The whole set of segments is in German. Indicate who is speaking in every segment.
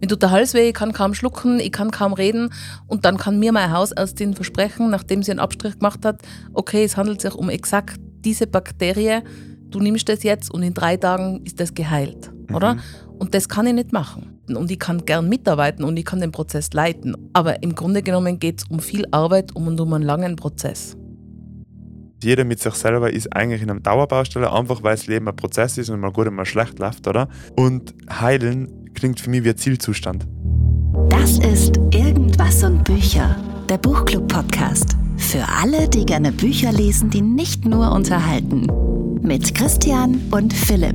Speaker 1: Mir tut der Hals weh, ich kann kaum schlucken, ich kann kaum reden und dann kann mir meine Hausärztin versprechen, nachdem sie einen Abstrich gemacht hat, okay, es handelt sich um exakt diese Bakterie, du nimmst das jetzt und in drei Tagen ist das geheilt, mhm. oder? Und das kann ich nicht machen. Und ich kann gern mitarbeiten und ich kann den Prozess leiten. Aber im Grunde genommen geht es um viel Arbeit und um einen langen Prozess.
Speaker 2: Jeder mit sich selber ist eigentlich in einer Dauerbaustelle, einfach weil das Leben ein Prozess ist und mal gut und mal schlecht läuft, oder? Und heilen klingt für mich wie ein Zielzustand.
Speaker 3: Das ist Irgendwas und Bücher, der Buchclub-Podcast. Für alle, die gerne Bücher lesen, die nicht nur unterhalten. Mit Christian und Philipp.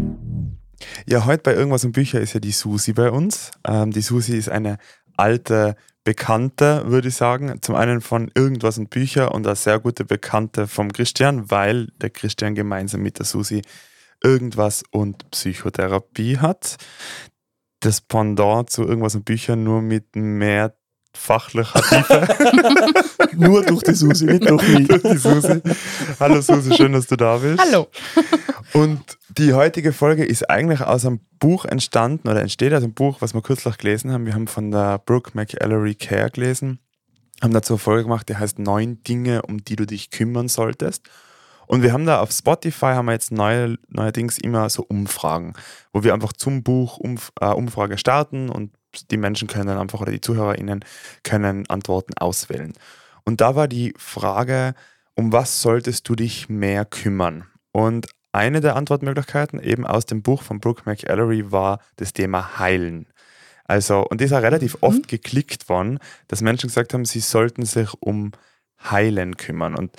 Speaker 2: Ja, heute bei Irgendwas und Bücher ist ja die Susi bei uns. Ähm, die Susi ist eine alte Bekannte, würde ich sagen. Zum einen von Irgendwas und Bücher und eine sehr gute Bekannte vom Christian, weil der Christian gemeinsam mit der Susi Irgendwas und Psychotherapie hat. Das Pendant zu Irgendwas und Büchern nur mit mehr fachlicher Tiefe.
Speaker 4: Nur durch die Susi, nicht durch mich. durch die
Speaker 2: Susi. Hallo Susi, schön, dass du da bist.
Speaker 1: Hallo.
Speaker 2: Und die heutige Folge ist eigentlich aus einem Buch entstanden oder entsteht aus einem Buch, was wir kürzlich gelesen haben. Wir haben von der Brooke McAllery Care gelesen, haben dazu eine Folge gemacht, die heißt Neun Dinge, um die du dich kümmern solltest. Und wir haben da auf Spotify haben wir jetzt neue, neuerdings immer so Umfragen, wo wir einfach zum Buch Umf äh, Umfrage starten und die Menschen können dann einfach oder die ZuhörerInnen können Antworten auswählen. Und da war die Frage, um was solltest du dich mehr kümmern? Und eine der Antwortmöglichkeiten eben aus dem Buch von Brooke McAllery war das Thema Heilen. Also, und das ist auch relativ mhm. oft geklickt worden, dass Menschen gesagt haben, sie sollten sich um Heilen kümmern. Und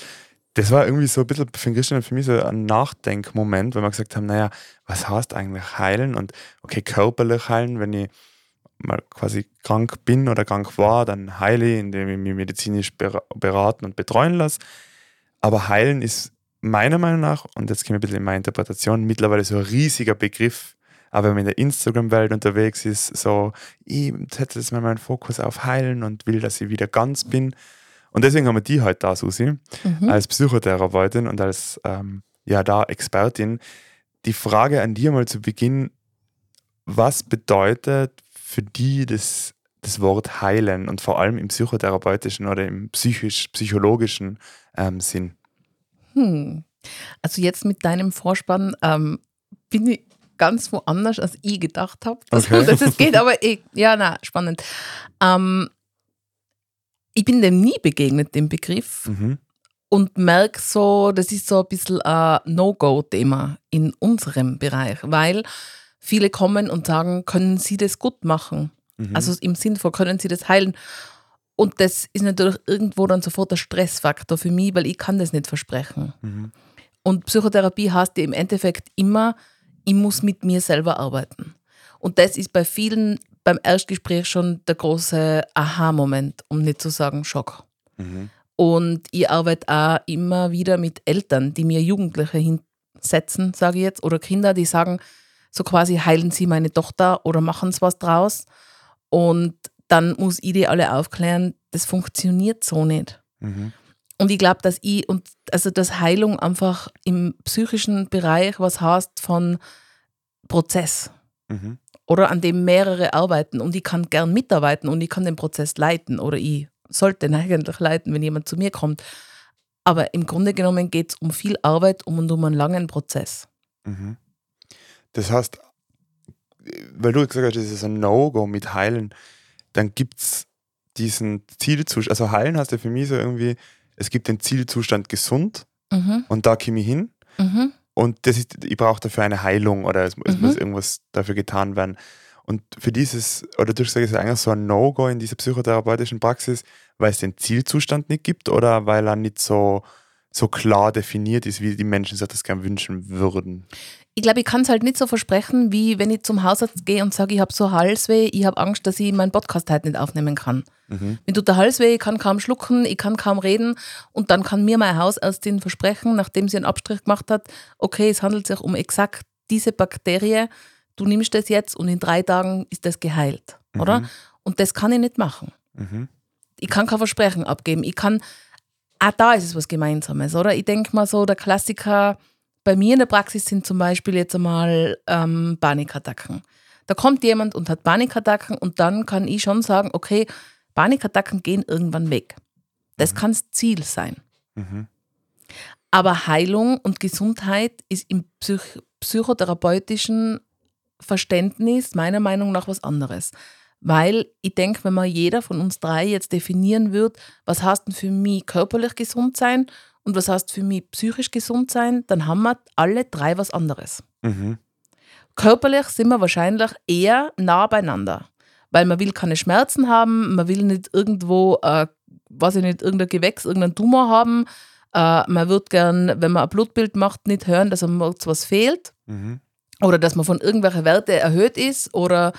Speaker 2: das war irgendwie so ein bisschen für Christian und für mich so ein Nachdenkmoment, weil wir gesagt haben, naja, was heißt eigentlich heilen? Und okay, körperlich heilen, wenn ich mal quasi krank bin oder krank war, dann heile ich, indem ich mich medizinisch beraten und betreuen lasse. Aber heilen ist meiner Meinung nach, und jetzt komme ich ein bisschen in meine Interpretation, mittlerweile so ein riesiger Begriff. Aber wenn man in der Instagram-Welt unterwegs ist, so, ich setze jetzt mal meinen Fokus auf Heilen und will, dass ich wieder ganz bin. Und deswegen haben wir die halt da, Susi, mhm. als Psychotherapeutin und als ähm, ja, da Expertin. Die Frage an dir mal zu Beginn, was bedeutet für die das, das Wort heilen und vor allem im psychotherapeutischen oder im psychisch-psychologischen ähm, Sinn?
Speaker 1: Hm. Also jetzt mit deinem Vorspann ähm, bin ich ganz woanders, als ich gedacht habe, dass, okay. es geht, aber ich, ja, na, spannend. Ähm, ich bin dem nie begegnet, dem Begriff. Mhm. Und merke so, das ist so ein bisschen ein No-Go-Thema in unserem Bereich, weil viele kommen und sagen, können Sie das gut machen? Mhm. Also im Sinn von, können Sie das heilen? Und das ist natürlich irgendwo dann sofort der Stressfaktor für mich, weil ich kann das nicht versprechen. Mhm. Und Psychotherapie heißt ja im Endeffekt immer, ich muss mit mir selber arbeiten. Und das ist bei vielen beim Erstgespräch schon der große Aha-Moment, um nicht zu sagen Schock. Mhm. Und ich arbeite auch immer wieder mit Eltern, die mir Jugendliche hinsetzen, sage ich jetzt, oder Kinder, die sagen, so quasi heilen sie meine Tochter oder machen sie was draus. Und dann muss ich die alle aufklären, das funktioniert so nicht. Mhm. Und ich glaube, dass ich und also dass Heilung einfach im psychischen Bereich was heißt von Prozess. Mhm. Oder an dem mehrere arbeiten und ich kann gern mitarbeiten und ich kann den Prozess leiten oder ich sollte ihn eigentlich leiten, wenn jemand zu mir kommt. Aber im Grunde genommen geht es um viel Arbeit und um einen langen Prozess. Mhm.
Speaker 2: Das heißt, weil du gesagt hast, das ist ein No-Go mit Heilen dann gibt es diesen Zielzustand, also heilen heißt ja für mich so irgendwie, es gibt den Zielzustand gesund mhm. und da komme ich hin mhm. Und das ist, ich brauche dafür eine Heilung oder es, mhm. muss irgendwas dafür getan werden. Und für dieses, oder du sagst, es ist eigentlich so ein No-Go in dieser psychotherapeutischen Praxis, weil es den Zielzustand nicht gibt oder weil er nicht so, so klar definiert ist, wie die Menschen sich das gerne wünschen würden?
Speaker 1: Ich glaube, ich kann es halt nicht so versprechen, wie wenn ich zum Hausarzt gehe und sage, ich habe so Halsweh, ich habe Angst, dass ich meinen Podcast heute nicht aufnehmen kann. Mhm. Mir tut der Hals weh, ich kann kaum schlucken, ich kann kaum reden und dann kann mir meine Hausärztin versprechen, nachdem sie einen Abstrich gemacht hat, okay, es handelt sich um exakt diese Bakterie, du nimmst das jetzt und in drei Tagen ist das geheilt, mhm. oder? Und das kann ich nicht machen. Mhm. Ich kann kein Versprechen abgeben. Ich kann, auch da ist es was Gemeinsames, oder? Ich denke mal so, der Klassiker, bei mir in der Praxis sind zum Beispiel jetzt einmal ähm, Panikattacken. Da kommt jemand und hat Panikattacken und dann kann ich schon sagen, okay, Panikattacken gehen irgendwann weg. Das mhm. kann das Ziel sein. Mhm. Aber Heilung und Gesundheit ist im Psych psychotherapeutischen Verständnis meiner Meinung nach was anderes. Weil ich denke, wenn man jeder von uns drei jetzt definieren würde, was heißt denn für mich körperlich gesund sein und was heißt für mich psychisch gesund sein, dann haben wir alle drei was anderes. Mhm. Körperlich sind wir wahrscheinlich eher nah beieinander, weil man will keine Schmerzen haben, man will nicht irgendwo, äh, weiß ich nicht, irgendein Gewächs, irgendeinen Tumor haben. Äh, man wird gern, wenn man ein Blutbild macht, nicht hören, dass einem was fehlt. Mhm. Oder dass man von irgendwelchen Werten erhöht ist oder,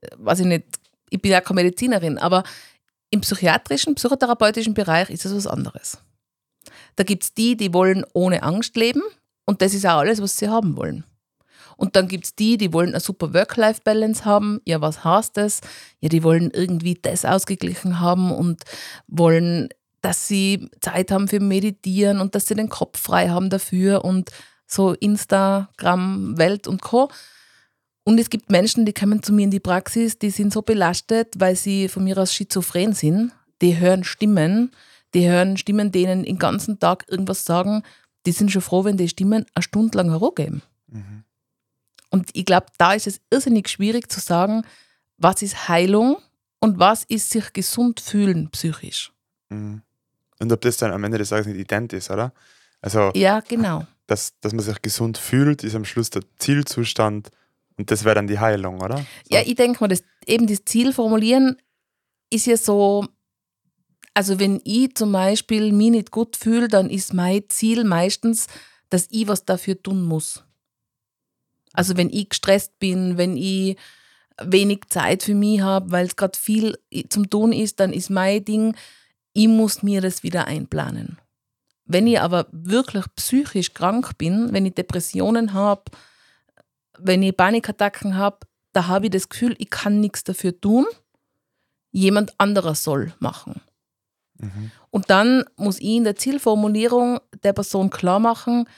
Speaker 1: äh, weiß ich nicht, ich bin ja keine Medizinerin, aber im psychiatrischen, psychotherapeutischen Bereich ist es was anderes. Da gibt es die, die wollen ohne Angst leben und das ist auch alles, was sie haben wollen. Und dann gibt es die, die wollen eine super Work-Life-Balance haben. Ja, was heißt das? Ja, die wollen irgendwie das ausgeglichen haben und wollen, dass sie Zeit haben für Meditieren und dass sie den Kopf frei haben dafür und so Instagram, Welt und Co. Und es gibt Menschen, die kommen zu mir in die Praxis, die sind so belastet, weil sie von mir aus schizophren sind. Die hören Stimmen, die hören Stimmen, denen den ganzen Tag irgendwas sagen. Die sind schon froh, wenn die Stimmen eine Stunde lang herumgeben. Mhm. Und ich glaube, da ist es irrsinnig schwierig zu sagen, was ist Heilung und was ist sich gesund fühlen psychisch.
Speaker 2: Mhm. Und ob das dann am Ende des Tages nicht ident ist, oder?
Speaker 1: Also, ja, genau.
Speaker 2: Dass, dass man sich gesund fühlt, ist am Schluss der Zielzustand und das wäre dann die Heilung, oder? So.
Speaker 1: Ja, ich denke mal, das, eben das Ziel formulieren ist ja so, also wenn ich zum Beispiel mich nicht gut fühle, dann ist mein Ziel meistens, dass ich was dafür tun muss. Also wenn ich gestresst bin, wenn ich wenig Zeit für mich habe, weil es gerade viel zum Tun ist, dann ist mein Ding, ich muss mir das wieder einplanen. Wenn ich aber wirklich psychisch krank bin, wenn ich Depressionen habe, wenn ich Panikattacken habe, da habe ich das Gefühl, ich kann nichts dafür tun, jemand anderer soll machen. Mhm. Und dann muss ich in der Zielformulierung der Person klar machen,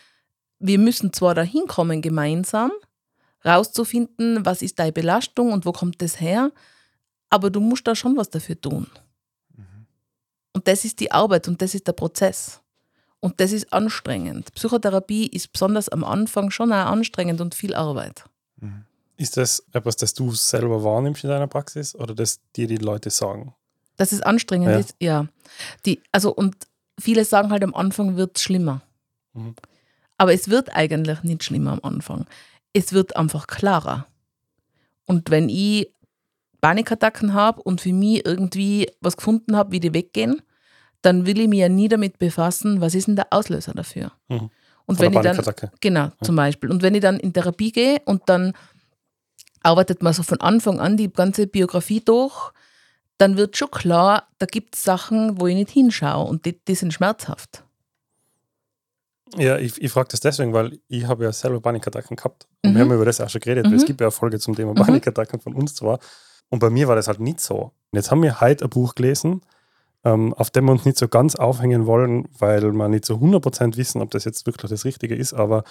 Speaker 1: wir müssen zwar dahin kommen gemeinsam, rauszufinden, was ist deine Belastung und wo kommt das her, aber du musst da schon was dafür tun. Mhm. Und das ist die Arbeit und das ist der Prozess. Und das ist anstrengend. Psychotherapie ist besonders am Anfang schon auch anstrengend und viel Arbeit.
Speaker 4: Mhm. Ist das etwas, das du selber wahrnimmst in deiner Praxis oder das dir die Leute sagen?
Speaker 1: Dass es anstrengend ja. ist, ja. Die, also, und viele sagen halt, am Anfang wird es schlimmer. Mhm. Aber es wird eigentlich nicht schlimmer am Anfang es wird einfach klarer. Und wenn ich Panikattacken habe und für mich irgendwie was gefunden habe, wie die weggehen, dann will ich mich ja nie damit befassen, was ist denn der Auslöser dafür. Mhm. Und wenn ich dann, genau, ja. zum Beispiel. Und wenn ich dann in Therapie gehe und dann arbeitet man so von Anfang an die ganze Biografie durch, dann wird schon klar, da gibt es Sachen, wo ich nicht hinschaue und die, die sind schmerzhaft.
Speaker 4: Ja, ich, ich frage das deswegen, weil ich habe ja selber Panikattacken gehabt. Und mhm. wir haben über das auch schon geredet. Mhm. Es gibt ja eine Folge zum Thema mhm. Panikattacken von uns zwar. Und bei mir war das halt nicht so. Und jetzt haben wir heute ein Buch gelesen, ähm, auf dem wir uns nicht so ganz aufhängen wollen, weil wir nicht so 100% wissen, ob das jetzt wirklich das Richtige ist. Aber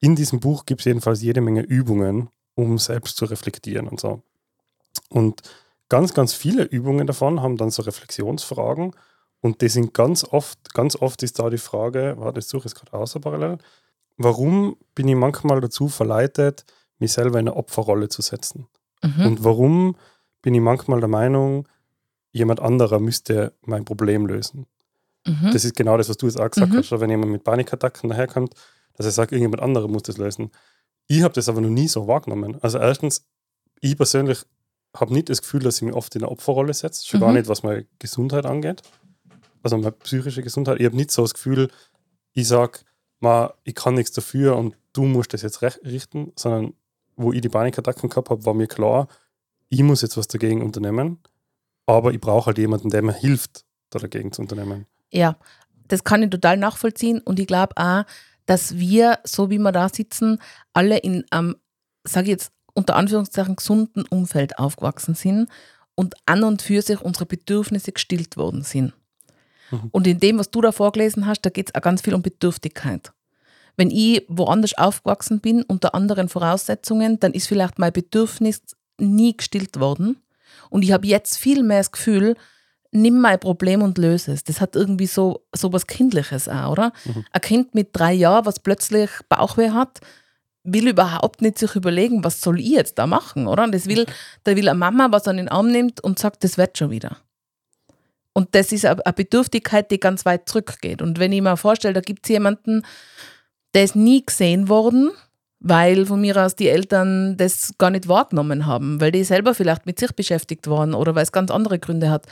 Speaker 4: in diesem Buch gibt es jedenfalls jede Menge Übungen, um selbst zu reflektieren und so. Und ganz, ganz viele Übungen davon haben dann so Reflexionsfragen und die sind ganz oft, ganz oft ist da die Frage, warte, ich suche es gerade außer parallel, warum bin ich manchmal dazu verleitet, mich selber in eine Opferrolle zu setzen? Mhm. Und warum bin ich manchmal der Meinung, jemand anderer müsste mein Problem lösen? Mhm. Das ist genau das, was du jetzt auch gesagt mhm. hast, wenn jemand mit Panikattacken daherkommt, dass er sagt, irgendjemand anderer muss das lösen. Ich habe das aber noch nie so wahrgenommen. Also erstens, ich persönlich habe nicht das Gefühl, dass ich mich oft in eine Opferrolle setze, schon gar mhm. nicht, was meine Gesundheit angeht also meine psychische Gesundheit. Ich habe nicht so das Gefühl, ich sage, ich kann nichts dafür und du musst das jetzt richten, sondern wo ich die Panikattacken gehabt habe, war mir klar, ich muss jetzt was dagegen unternehmen, aber ich brauche halt jemanden, der mir hilft, da dagegen zu unternehmen.
Speaker 1: Ja, das kann ich total nachvollziehen und ich glaube auch, dass wir, so wie wir da sitzen, alle in einem, sage ich jetzt unter Anführungszeichen, gesunden Umfeld aufgewachsen sind und an und für sich unsere Bedürfnisse gestillt worden sind. Mhm. Und in dem, was du da vorgelesen hast, da geht es auch ganz viel um Bedürftigkeit. wenn ich woanders aufgewachsen bin, unter anderen Voraussetzungen, dann ist vielleicht mein Bedürfnis nie gestillt worden. Und ich habe jetzt viel mehr das Gefühl, nimm mein Problem und löse es. Das hat irgendwie so, so was Kindliches auch, oder? Mhm. Ein Kind mit drei Jahren, was plötzlich Bauchweh hat, will überhaupt nicht sich überlegen, was soll ich jetzt da machen, oder? Das will, da will eine Mama, was an den Arm nimmt und sagt, das wird schon wieder. Und das ist eine Bedürftigkeit, die ganz weit zurückgeht. Und wenn ich mir vorstelle, da gibt es jemanden, der ist nie gesehen worden, weil von mir aus die Eltern das gar nicht wahrgenommen haben, weil die selber vielleicht mit sich beschäftigt waren oder weil es ganz andere Gründe hat.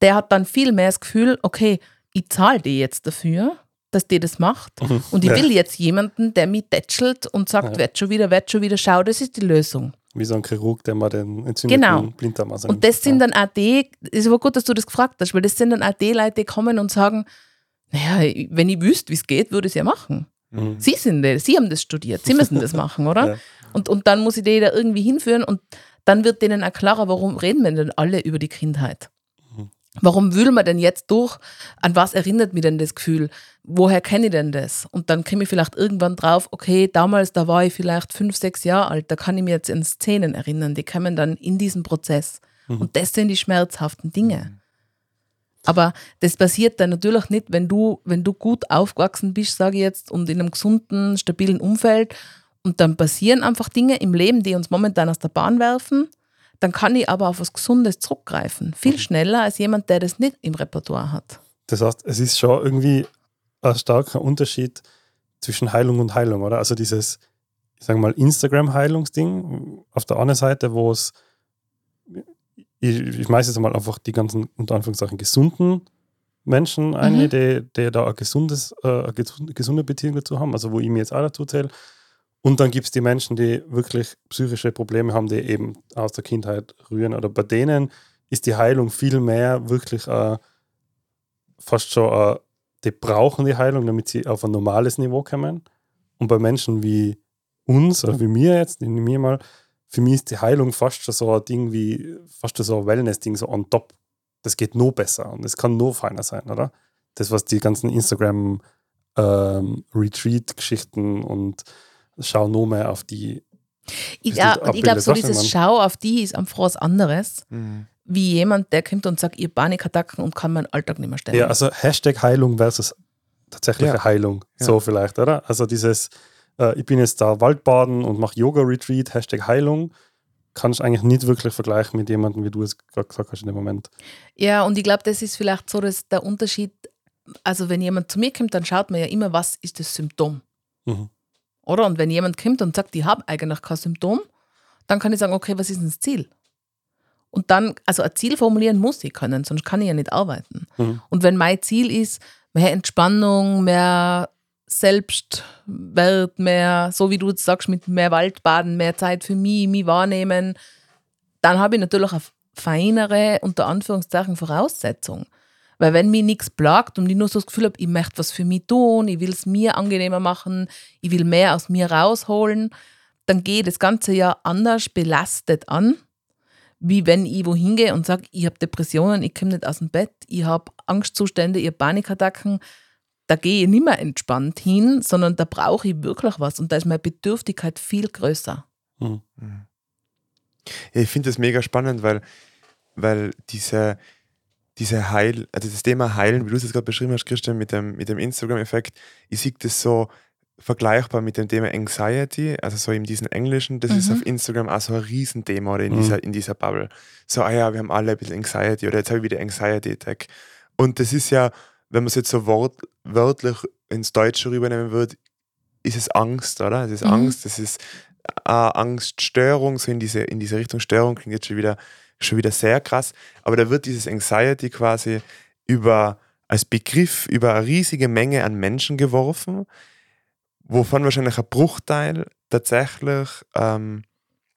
Speaker 1: Der hat dann viel mehr das Gefühl, okay, ich zahle die jetzt dafür, dass die das macht. Mhm. Und ich ja. will jetzt jemanden, der mich tätschelt und sagt, ja. wird schon wieder, wird schon wieder, schau, das ist die Lösung.
Speaker 4: Wie so ein Chirurg, der mal den entzündeten
Speaker 1: genau. Blinddarm außer Und das sind dann auch die, ist aber gut, dass du das gefragt hast, weil das sind dann auch die Leute, die kommen und sagen, naja, wenn ich wüsste, wie es geht, würde ich es ja machen. Mhm. Sie sind das, Sie haben das studiert, Sie müssen das machen, oder? Ja. Und, und dann muss ich die da irgendwie hinführen und dann wird denen auch klarer, warum reden wir denn alle über die Kindheit? Warum wühlen wir denn jetzt durch? An was erinnert mich denn das Gefühl? Woher kenne ich denn das? Und dann komme ich vielleicht irgendwann drauf, okay, damals, da war ich vielleicht fünf, sechs Jahre alt, da kann ich mir jetzt an Szenen erinnern, die kommen dann in diesem Prozess. Mhm. Und das sind die schmerzhaften Dinge. Mhm. Aber das passiert dann natürlich nicht, wenn du, wenn du gut aufgewachsen bist, sage ich jetzt, und in einem gesunden, stabilen Umfeld. Und dann passieren einfach Dinge im Leben, die uns momentan aus der Bahn werfen. Dann kann ich aber auf was Gesundes zurückgreifen. Viel mhm. schneller als jemand, der das nicht im Repertoire hat.
Speaker 4: Das heißt, es ist schon irgendwie ein starker Unterschied zwischen Heilung und Heilung, oder? Also dieses, ich sage mal, Instagram-Heilungsding auf der anderen Seite, wo es ich, ich meise jetzt mal einfach die ganzen, unter Anführungszeichen, gesunden Menschen ein, mhm. die, die da ein gesundes, äh, eine gesunde Beziehung dazu haben, also wo ich mir jetzt auch dazu zähle. Und dann gibt es die Menschen, die wirklich psychische Probleme haben, die eben aus der Kindheit rühren. Oder bei denen ist die Heilung viel mehr wirklich äh, fast schon, äh, die brauchen die Heilung, damit sie auf ein normales Niveau kommen. Und bei Menschen wie uns, oder wie mir jetzt, in mir mal, für mich ist die Heilung fast schon so ein Ding wie, fast schon so ein Wellness-Ding, so on top. Das geht nur besser und es kann nur feiner sein, oder? Das, was die ganzen Instagram-Retreat-Geschichten ähm, und Schau nur mehr auf die.
Speaker 1: Ich, ja, und ich glaube, so dieses Schau auf die ist einfach was anderes. Mhm. Wie jemand, der kommt und sagt, ihr Panikattacken und kann meinen Alltag nicht mehr stellen.
Speaker 4: Ja, also Hashtag Heilung versus tatsächliche ja. Heilung. Ja. So vielleicht, oder? Also dieses, äh, ich bin jetzt da Waldbaden und mache Yoga-Retreat, Hashtag Heilung, kann ich eigentlich nicht wirklich vergleichen mit jemandem, wie du es gerade gesagt hast in dem Moment.
Speaker 1: Ja, und ich glaube, das ist vielleicht so dass der Unterschied. Also, wenn jemand zu mir kommt, dann schaut man ja immer, was ist das Symptom. Mhm. Oder? Und wenn jemand kommt und sagt, ich habe eigentlich kein Symptom, dann kann ich sagen, okay, was ist denn das Ziel? Und dann, also ein Ziel formulieren muss ich können, sonst kann ich ja nicht arbeiten. Mhm. Und wenn mein Ziel ist, mehr Entspannung, mehr Selbstwert, mehr, so wie du jetzt sagst, mit mehr Waldbaden, mehr Zeit für mich, mich wahrnehmen, dann habe ich natürlich eine feinere, unter Anführungszeichen, Voraussetzung. Weil wenn mir nichts plagt und ich nur so das Gefühl habe, ich möchte was für mich tun, ich will es mir angenehmer machen, ich will mehr aus mir rausholen, dann gehe ich das ganze Jahr anders belastet an, wie wenn ich wohin gehe und sage, ich habe Depressionen, ich komme nicht aus dem Bett, ich habe Angstzustände, ich habe Panikattacken, da gehe ich nicht mehr entspannt hin, sondern da brauche ich wirklich was und da ist meine Bedürftigkeit viel größer. Mhm.
Speaker 2: Ja, ich finde das mega spannend, weil, weil diese, diese Heil, also das Thema Heilen, wie du es jetzt gerade beschrieben hast, Christian, mit dem, mit dem Instagram-Effekt, ich sehe das so vergleichbar mit dem Thema Anxiety, also so in diesem Englischen, das mhm. ist auf Instagram auch so ein Riesenthema oder in, mhm. dieser, in dieser Bubble. So, ah ja, wir haben alle ein bisschen Anxiety oder jetzt habe ich wieder Anxiety-Attack. Und das ist ja, wenn man es jetzt so wort, wörtlich ins Deutsche rübernehmen würde, ist es Angst, oder? Es ist mhm. Angst, es ist äh, Angststörung, so in diese, in diese Richtung Störung klingt jetzt schon wieder, schon wieder sehr krass. Aber da wird dieses Anxiety quasi über als Begriff über eine riesige Menge an Menschen geworfen, wovon wahrscheinlich ein Bruchteil tatsächlich ähm,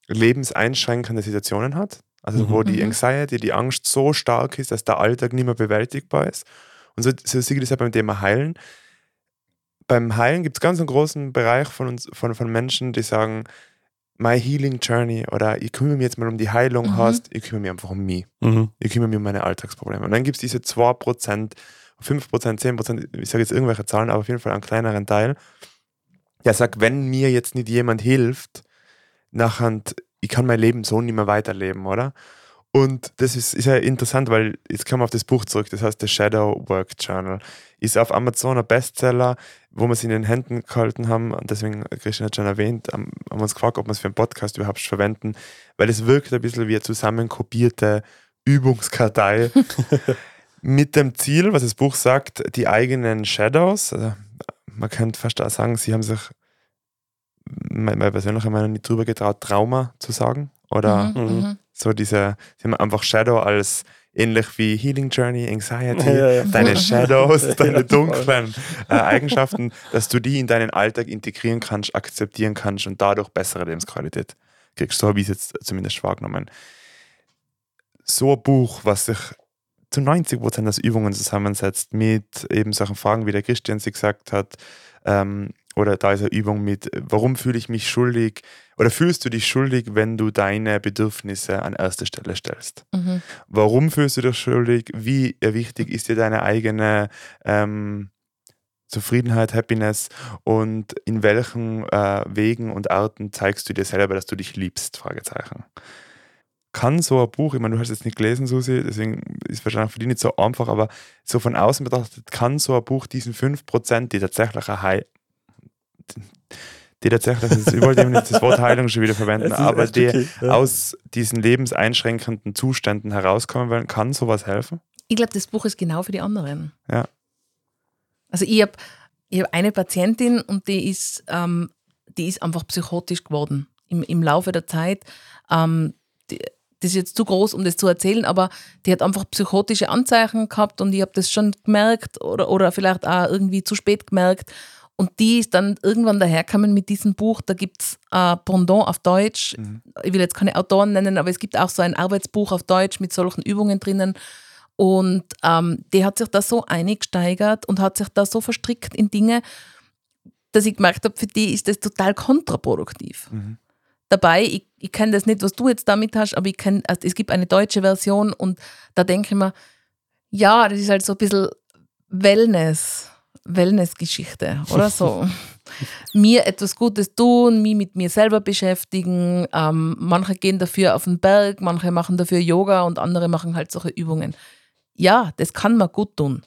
Speaker 2: lebenseinschränkende Situationen hat. Also wo die mhm. Anxiety, die Angst so stark ist, dass der Alltag nicht mehr bewältigbar ist. Und so, so ich das ja beim Thema Heilen. Beim Heilen gibt es ganz einen großen Bereich von, uns, von, von Menschen, die sagen, My Healing Journey oder ich kümmere mich jetzt mal um die Heilung mhm. hast, ich kümmere mich einfach um mich. Mhm. Ich kümmere mich um meine Alltagsprobleme. Und dann gibt es diese 2%, 5%, 10%, ich sage jetzt irgendwelche Zahlen, aber auf jeden Fall einen kleineren Teil, ja sag, wenn mir jetzt nicht jemand hilft, nachher, ich kann mein Leben so nicht mehr weiterleben, oder? Und das ist, ist ja interessant, weil jetzt kommen wir auf das Buch zurück, das heißt The Shadow Work Journal. Ist auf Amazon ein Bestseller, wo wir es in den Händen gehalten haben. Und deswegen, Christian hat schon erwähnt, haben wir uns gefragt, ob wir es für einen Podcast überhaupt verwenden, weil es wirkt ein bisschen wie eine zusammenkopierte Übungskartei mit dem Ziel, was das Buch sagt, die eigenen Shadows. Also man könnte fast auch sagen, sie haben sich, meine persönliche Meinung, nicht drüber getraut, Trauma zu sagen. Oder mhm, mhm. so diese, sie haben einfach Shadow als ähnlich wie Healing Journey, Anxiety, ja, ja. deine Shadows, deine dunklen äh, Eigenschaften, dass du die in deinen Alltag integrieren kannst, akzeptieren kannst und dadurch bessere Lebensqualität kriegst. So habe ich es jetzt zumindest wahrgenommen. So ein Buch, was sich zu 90 Prozent aus Übungen zusammensetzt, mit eben solchen Fragen, wie der Christian sie gesagt hat, ähm, oder da ist eine Übung mit, warum fühle ich mich schuldig oder fühlst du dich schuldig, wenn du deine Bedürfnisse an erste Stelle stellst? Mhm. Warum fühlst du dich schuldig? Wie wichtig ist dir deine eigene ähm, Zufriedenheit, Happiness und in welchen äh, Wegen und Arten zeigst du dir selber, dass du dich liebst? Fragezeichen. Kann so ein Buch, ich meine, du hast es jetzt nicht gelesen, Susi, deswegen ist es wahrscheinlich für dich nicht so einfach, aber so von außen betrachtet, kann so ein Buch diesen 5%, die tatsächlich ein High, die tatsächlich, das ist, ich wollte nicht das Wort Heilung schon wieder verwenden, aber die okay, ja. aus diesen lebenseinschränkenden Zuständen herauskommen wollen, kann sowas helfen?
Speaker 1: Ich glaube, das Buch ist genau für die anderen.
Speaker 2: Ja.
Speaker 1: Also ich habe ich hab eine Patientin und die ist, ähm, die ist einfach psychotisch geworden im, im Laufe der Zeit. Ähm, die, das ist jetzt zu groß, um das zu erzählen, aber die hat einfach psychotische Anzeichen gehabt und ich habe das schon gemerkt oder, oder vielleicht auch irgendwie zu spät gemerkt. Und die ist dann irgendwann dahergekommen mit diesem Buch. Da gibt es äh, Pendant auf Deutsch. Mhm. Ich will jetzt keine Autoren nennen, aber es gibt auch so ein Arbeitsbuch auf Deutsch mit solchen Übungen drinnen. Und ähm, die hat sich da so eingesteigert und hat sich da so verstrickt in Dinge, dass ich gemerkt habe, für die ist das total kontraproduktiv. Mhm. Dabei, ich, ich kenne das nicht, was du jetzt damit hast, aber ich kenn, also es gibt eine deutsche Version und da denke ich mir, ja, das ist halt so ein bisschen Wellness. Wellness-Geschichte oder so. mir etwas Gutes tun, mich mit mir selber beschäftigen. Ähm, manche gehen dafür auf den Berg, manche machen dafür Yoga und andere machen halt solche Übungen. Ja, das kann man gut tun.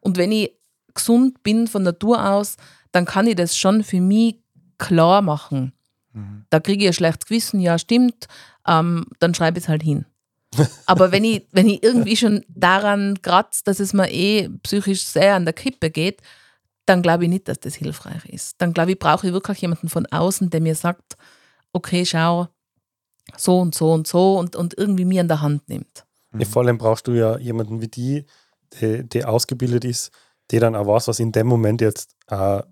Speaker 1: Und wenn ich gesund bin von Natur aus, dann kann ich das schon für mich klar machen. Mhm. Da kriege ich ein schlechtes Gewissen, ja, stimmt, ähm, dann schreibe ich es halt hin. Aber wenn ich, wenn ich irgendwie schon daran kratze, dass es mir eh psychisch sehr an der Kippe geht, dann glaube ich nicht, dass das hilfreich ist. Dann glaube ich, brauche ich wirklich jemanden von außen, der mir sagt, okay, schau, so und so und so und, und irgendwie mir an der Hand nimmt.
Speaker 4: Ja, vor allem brauchst du ja jemanden wie die, der, der ausgebildet ist, der dann auch weiß, was in dem Moment jetzt äh,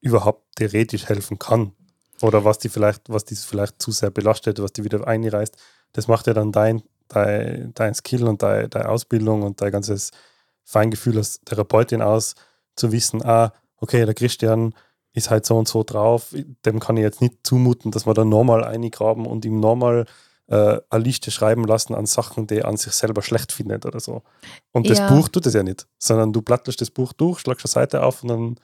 Speaker 4: überhaupt theoretisch helfen kann. Oder was die vielleicht, was die vielleicht zu sehr belastet, was die wieder einreißt. Das macht ja dann dein, dein, dein Skill und deine, deine Ausbildung und dein ganzes Feingefühl als Therapeutin aus, zu wissen, ah, okay, der Christian ist halt so und so drauf, dem kann ich jetzt nicht zumuten, dass wir da normal eingraben und ihm normal äh, eine Liste schreiben lassen an Sachen, die er an sich selber schlecht findet oder so. Und das Buch tut das ja nicht, sondern du blätterst das Buch durch, schlagst eine Seite auf und dann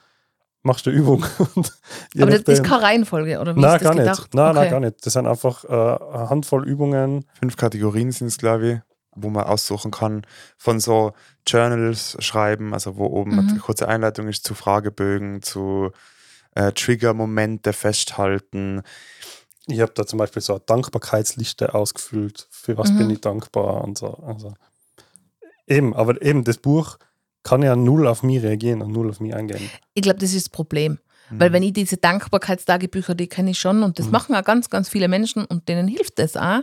Speaker 4: machst du Übung.
Speaker 1: Aber das ist keine Reihenfolge, oder wie
Speaker 4: nein,
Speaker 1: ist das
Speaker 4: gar
Speaker 1: gedacht?
Speaker 4: Nicht. Nein, okay. nein, gar nicht. Das sind einfach äh, eine Handvoll Übungen.
Speaker 2: Fünf Kategorien sind es, glaube ich wo man aussuchen kann, von so Journals schreiben, also wo oben mhm. eine kurze Einleitung ist zu Fragebögen, zu äh, Trigger-Momente festhalten.
Speaker 4: Ich habe da zum Beispiel so eine Dankbarkeitsliste ausgefüllt, für was mhm. bin ich dankbar und so. Also eben, aber eben das Buch kann ja null auf mich reagieren und null auf mich eingehen.
Speaker 1: Ich glaube, das ist das Problem. Mhm. Weil wenn ich diese Dankbarkeitstagebücher, die kenne ich schon und das mhm. machen auch ganz, ganz viele Menschen und denen hilft das auch.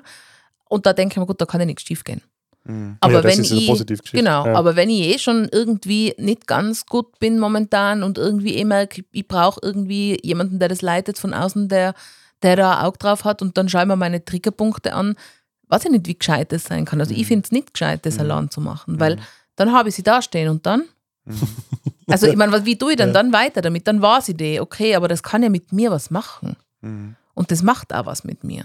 Speaker 1: Und da denke ich mir, gut, da kann ja nichts schief gehen.
Speaker 4: Mhm. Aber ja, wenn
Speaker 1: ich, genau, ja. aber wenn ich eh schon irgendwie nicht ganz gut bin momentan und irgendwie eh merke, ich brauche irgendwie jemanden, der das leitet von außen, der, der da ein Auge drauf hat und dann schaue ich mir meine Triggerpunkte an, weiß ich nicht, wie gescheit das sein kann. Also mhm. ich finde es nicht gescheit, das mhm. allein zu machen, weil mhm. dann habe ich sie da stehen und dann? Mhm. Also ich meine, wie tue ich denn ja. dann weiter damit? Dann war sie die, okay, aber das kann ja mit mir was machen. Mhm. Und das macht auch was mit mir.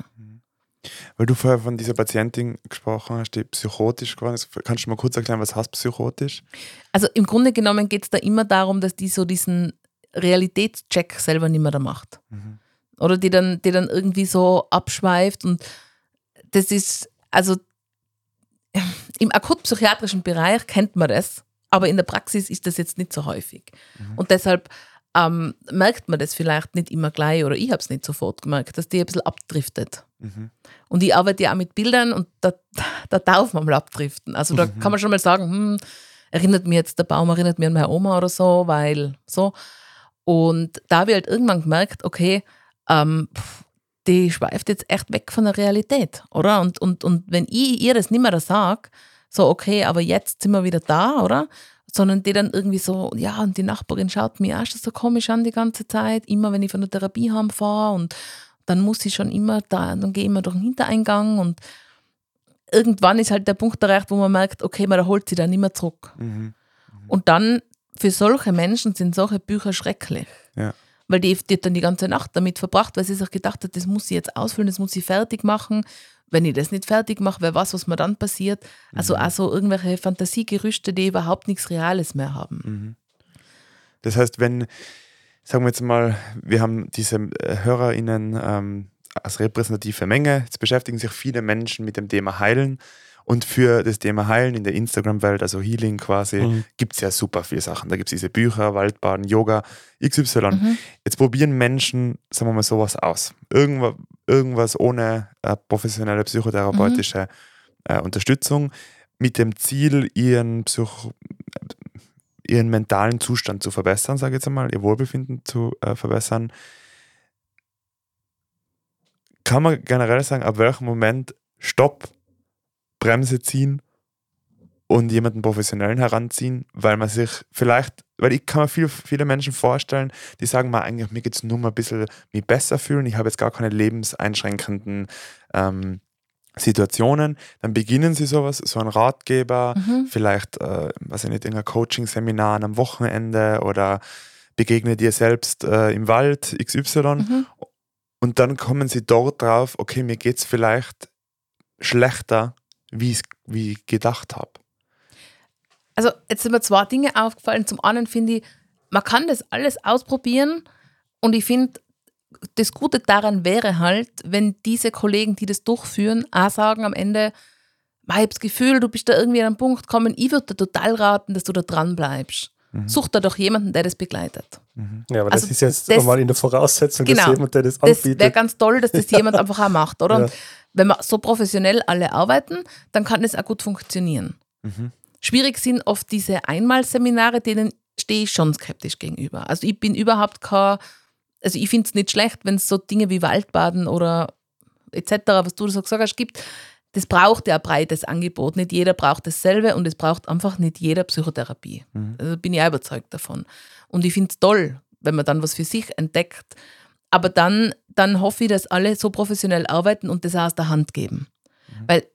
Speaker 2: Weil du vorher von dieser Patientin gesprochen hast, die psychotisch geworden ist. Kannst du mal kurz erklären, was heißt psychotisch?
Speaker 1: Also im Grunde genommen geht es da immer darum, dass die so diesen Realitätscheck selber nicht mehr da macht. Mhm. Oder die dann, die dann irgendwie so abschweift und das ist, also im akutpsychiatrischen Bereich kennt man das, aber in der Praxis ist das jetzt nicht so häufig. Mhm. Und deshalb ähm, merkt man das vielleicht nicht immer gleich oder ich habe es nicht sofort gemerkt, dass die ein bisschen abdriftet. Mhm. Und ich arbeite ja auch mit Bildern und da, da darf man mal abdriften. Also da mhm. kann man schon mal sagen, hm, erinnert mir jetzt der Baum, erinnert mir an meine Oma oder so, weil so. Und da habe ich halt irgendwann gemerkt, okay, ähm, die schweift jetzt echt weg von der Realität, oder? Und, und, und wenn ich ihr das nicht mehr sage, so, okay, aber jetzt sind wir wieder da, oder? Sondern die dann irgendwie so, ja, und die Nachbarin schaut mir auch schon so komisch an die ganze Zeit, immer wenn ich von der Therapie heimfahre und dann muss ich schon immer da, dann gehe ich immer durch den Hintereingang und irgendwann ist halt der Punkt erreicht, wo man merkt, okay, man holt sie dann nicht mehr zurück. Mhm. Mhm. Und dann, für solche Menschen sind solche Bücher schrecklich. Ja. Weil die, die hat dann die ganze Nacht damit verbracht, weil sie sich gedacht hat, das muss sie jetzt ausfüllen, das muss sie fertig machen. Wenn ich das nicht fertig mache, wer weiß, was mir dann passiert. Also mhm. auch irgendwelche Fantasiegerüchte, die überhaupt nichts Reales mehr haben. Mhm.
Speaker 2: Das heißt, wenn, sagen wir jetzt mal, wir haben diese äh, HörerInnen ähm, als repräsentative Menge. Jetzt beschäftigen sich viele Menschen mit dem Thema Heilen. Und für das Thema Heilen in der Instagram-Welt, also Healing quasi, mhm. gibt es ja super viele Sachen. Da gibt es diese Bücher, Waldbaden, Yoga, XY. Mhm. Jetzt probieren Menschen, sagen wir mal, sowas aus. Irgendwas, irgendwas ohne äh, professionelle psychotherapeutische mhm. äh, Unterstützung mit dem Ziel, ihren, Psych ihren mentalen Zustand zu verbessern, sage ich jetzt einmal, ihr Wohlbefinden zu äh, verbessern kann man generell sagen, ab welchem Moment Stopp, Bremse ziehen und jemanden professionellen heranziehen, weil man sich vielleicht, weil ich kann mir viel, viele Menschen vorstellen, die sagen mal eigentlich, mir geht es nur mal ein bisschen mich besser fühlen, ich habe jetzt gar keine lebenseinschränkenden ähm, Situationen, dann beginnen sie sowas, so ein Ratgeber, mhm. vielleicht, äh, weiß ich nicht, irgendein Coaching-Seminar am Wochenende oder begegne dir selbst äh, im Wald XY mhm. Und dann kommen sie dort drauf, okay, mir geht es vielleicht schlechter, wie ich gedacht habe.
Speaker 1: Also jetzt sind mir zwei Dinge aufgefallen. Zum einen finde ich, man kann das alles ausprobieren und ich finde, das Gute daran wäre halt, wenn diese Kollegen, die das durchführen, auch sagen am Ende, ich habe das Gefühl, du bist da irgendwie an einen Punkt gekommen, ich würde dir total raten, dass du da dran bleibst. Mhm. Such da doch jemanden, der das begleitet.
Speaker 4: Mhm. Ja, aber also das ist jetzt das, mal in der Voraussetzung,
Speaker 1: genau,
Speaker 4: dass jemand, der das anbietet.
Speaker 1: Das wäre ganz toll, dass das jemand einfach auch macht, oder? Ja. wenn wir so professionell alle arbeiten, dann kann das auch gut funktionieren. Mhm. Schwierig sind oft diese Einmalseminare, denen stehe ich schon skeptisch gegenüber. Also ich bin überhaupt kein, also ich finde es nicht schlecht, wenn es so Dinge wie Waldbaden oder etc., was du so gesagt hast, gibt das braucht ja ein breites Angebot. Nicht jeder braucht dasselbe und es braucht einfach nicht jeder Psychotherapie. Mhm. Also bin ich auch überzeugt davon. Und ich finde es toll, wenn man dann was für sich entdeckt. Aber dann, dann hoffe ich, dass alle so professionell arbeiten und das auch aus der Hand geben. Mhm. Weil,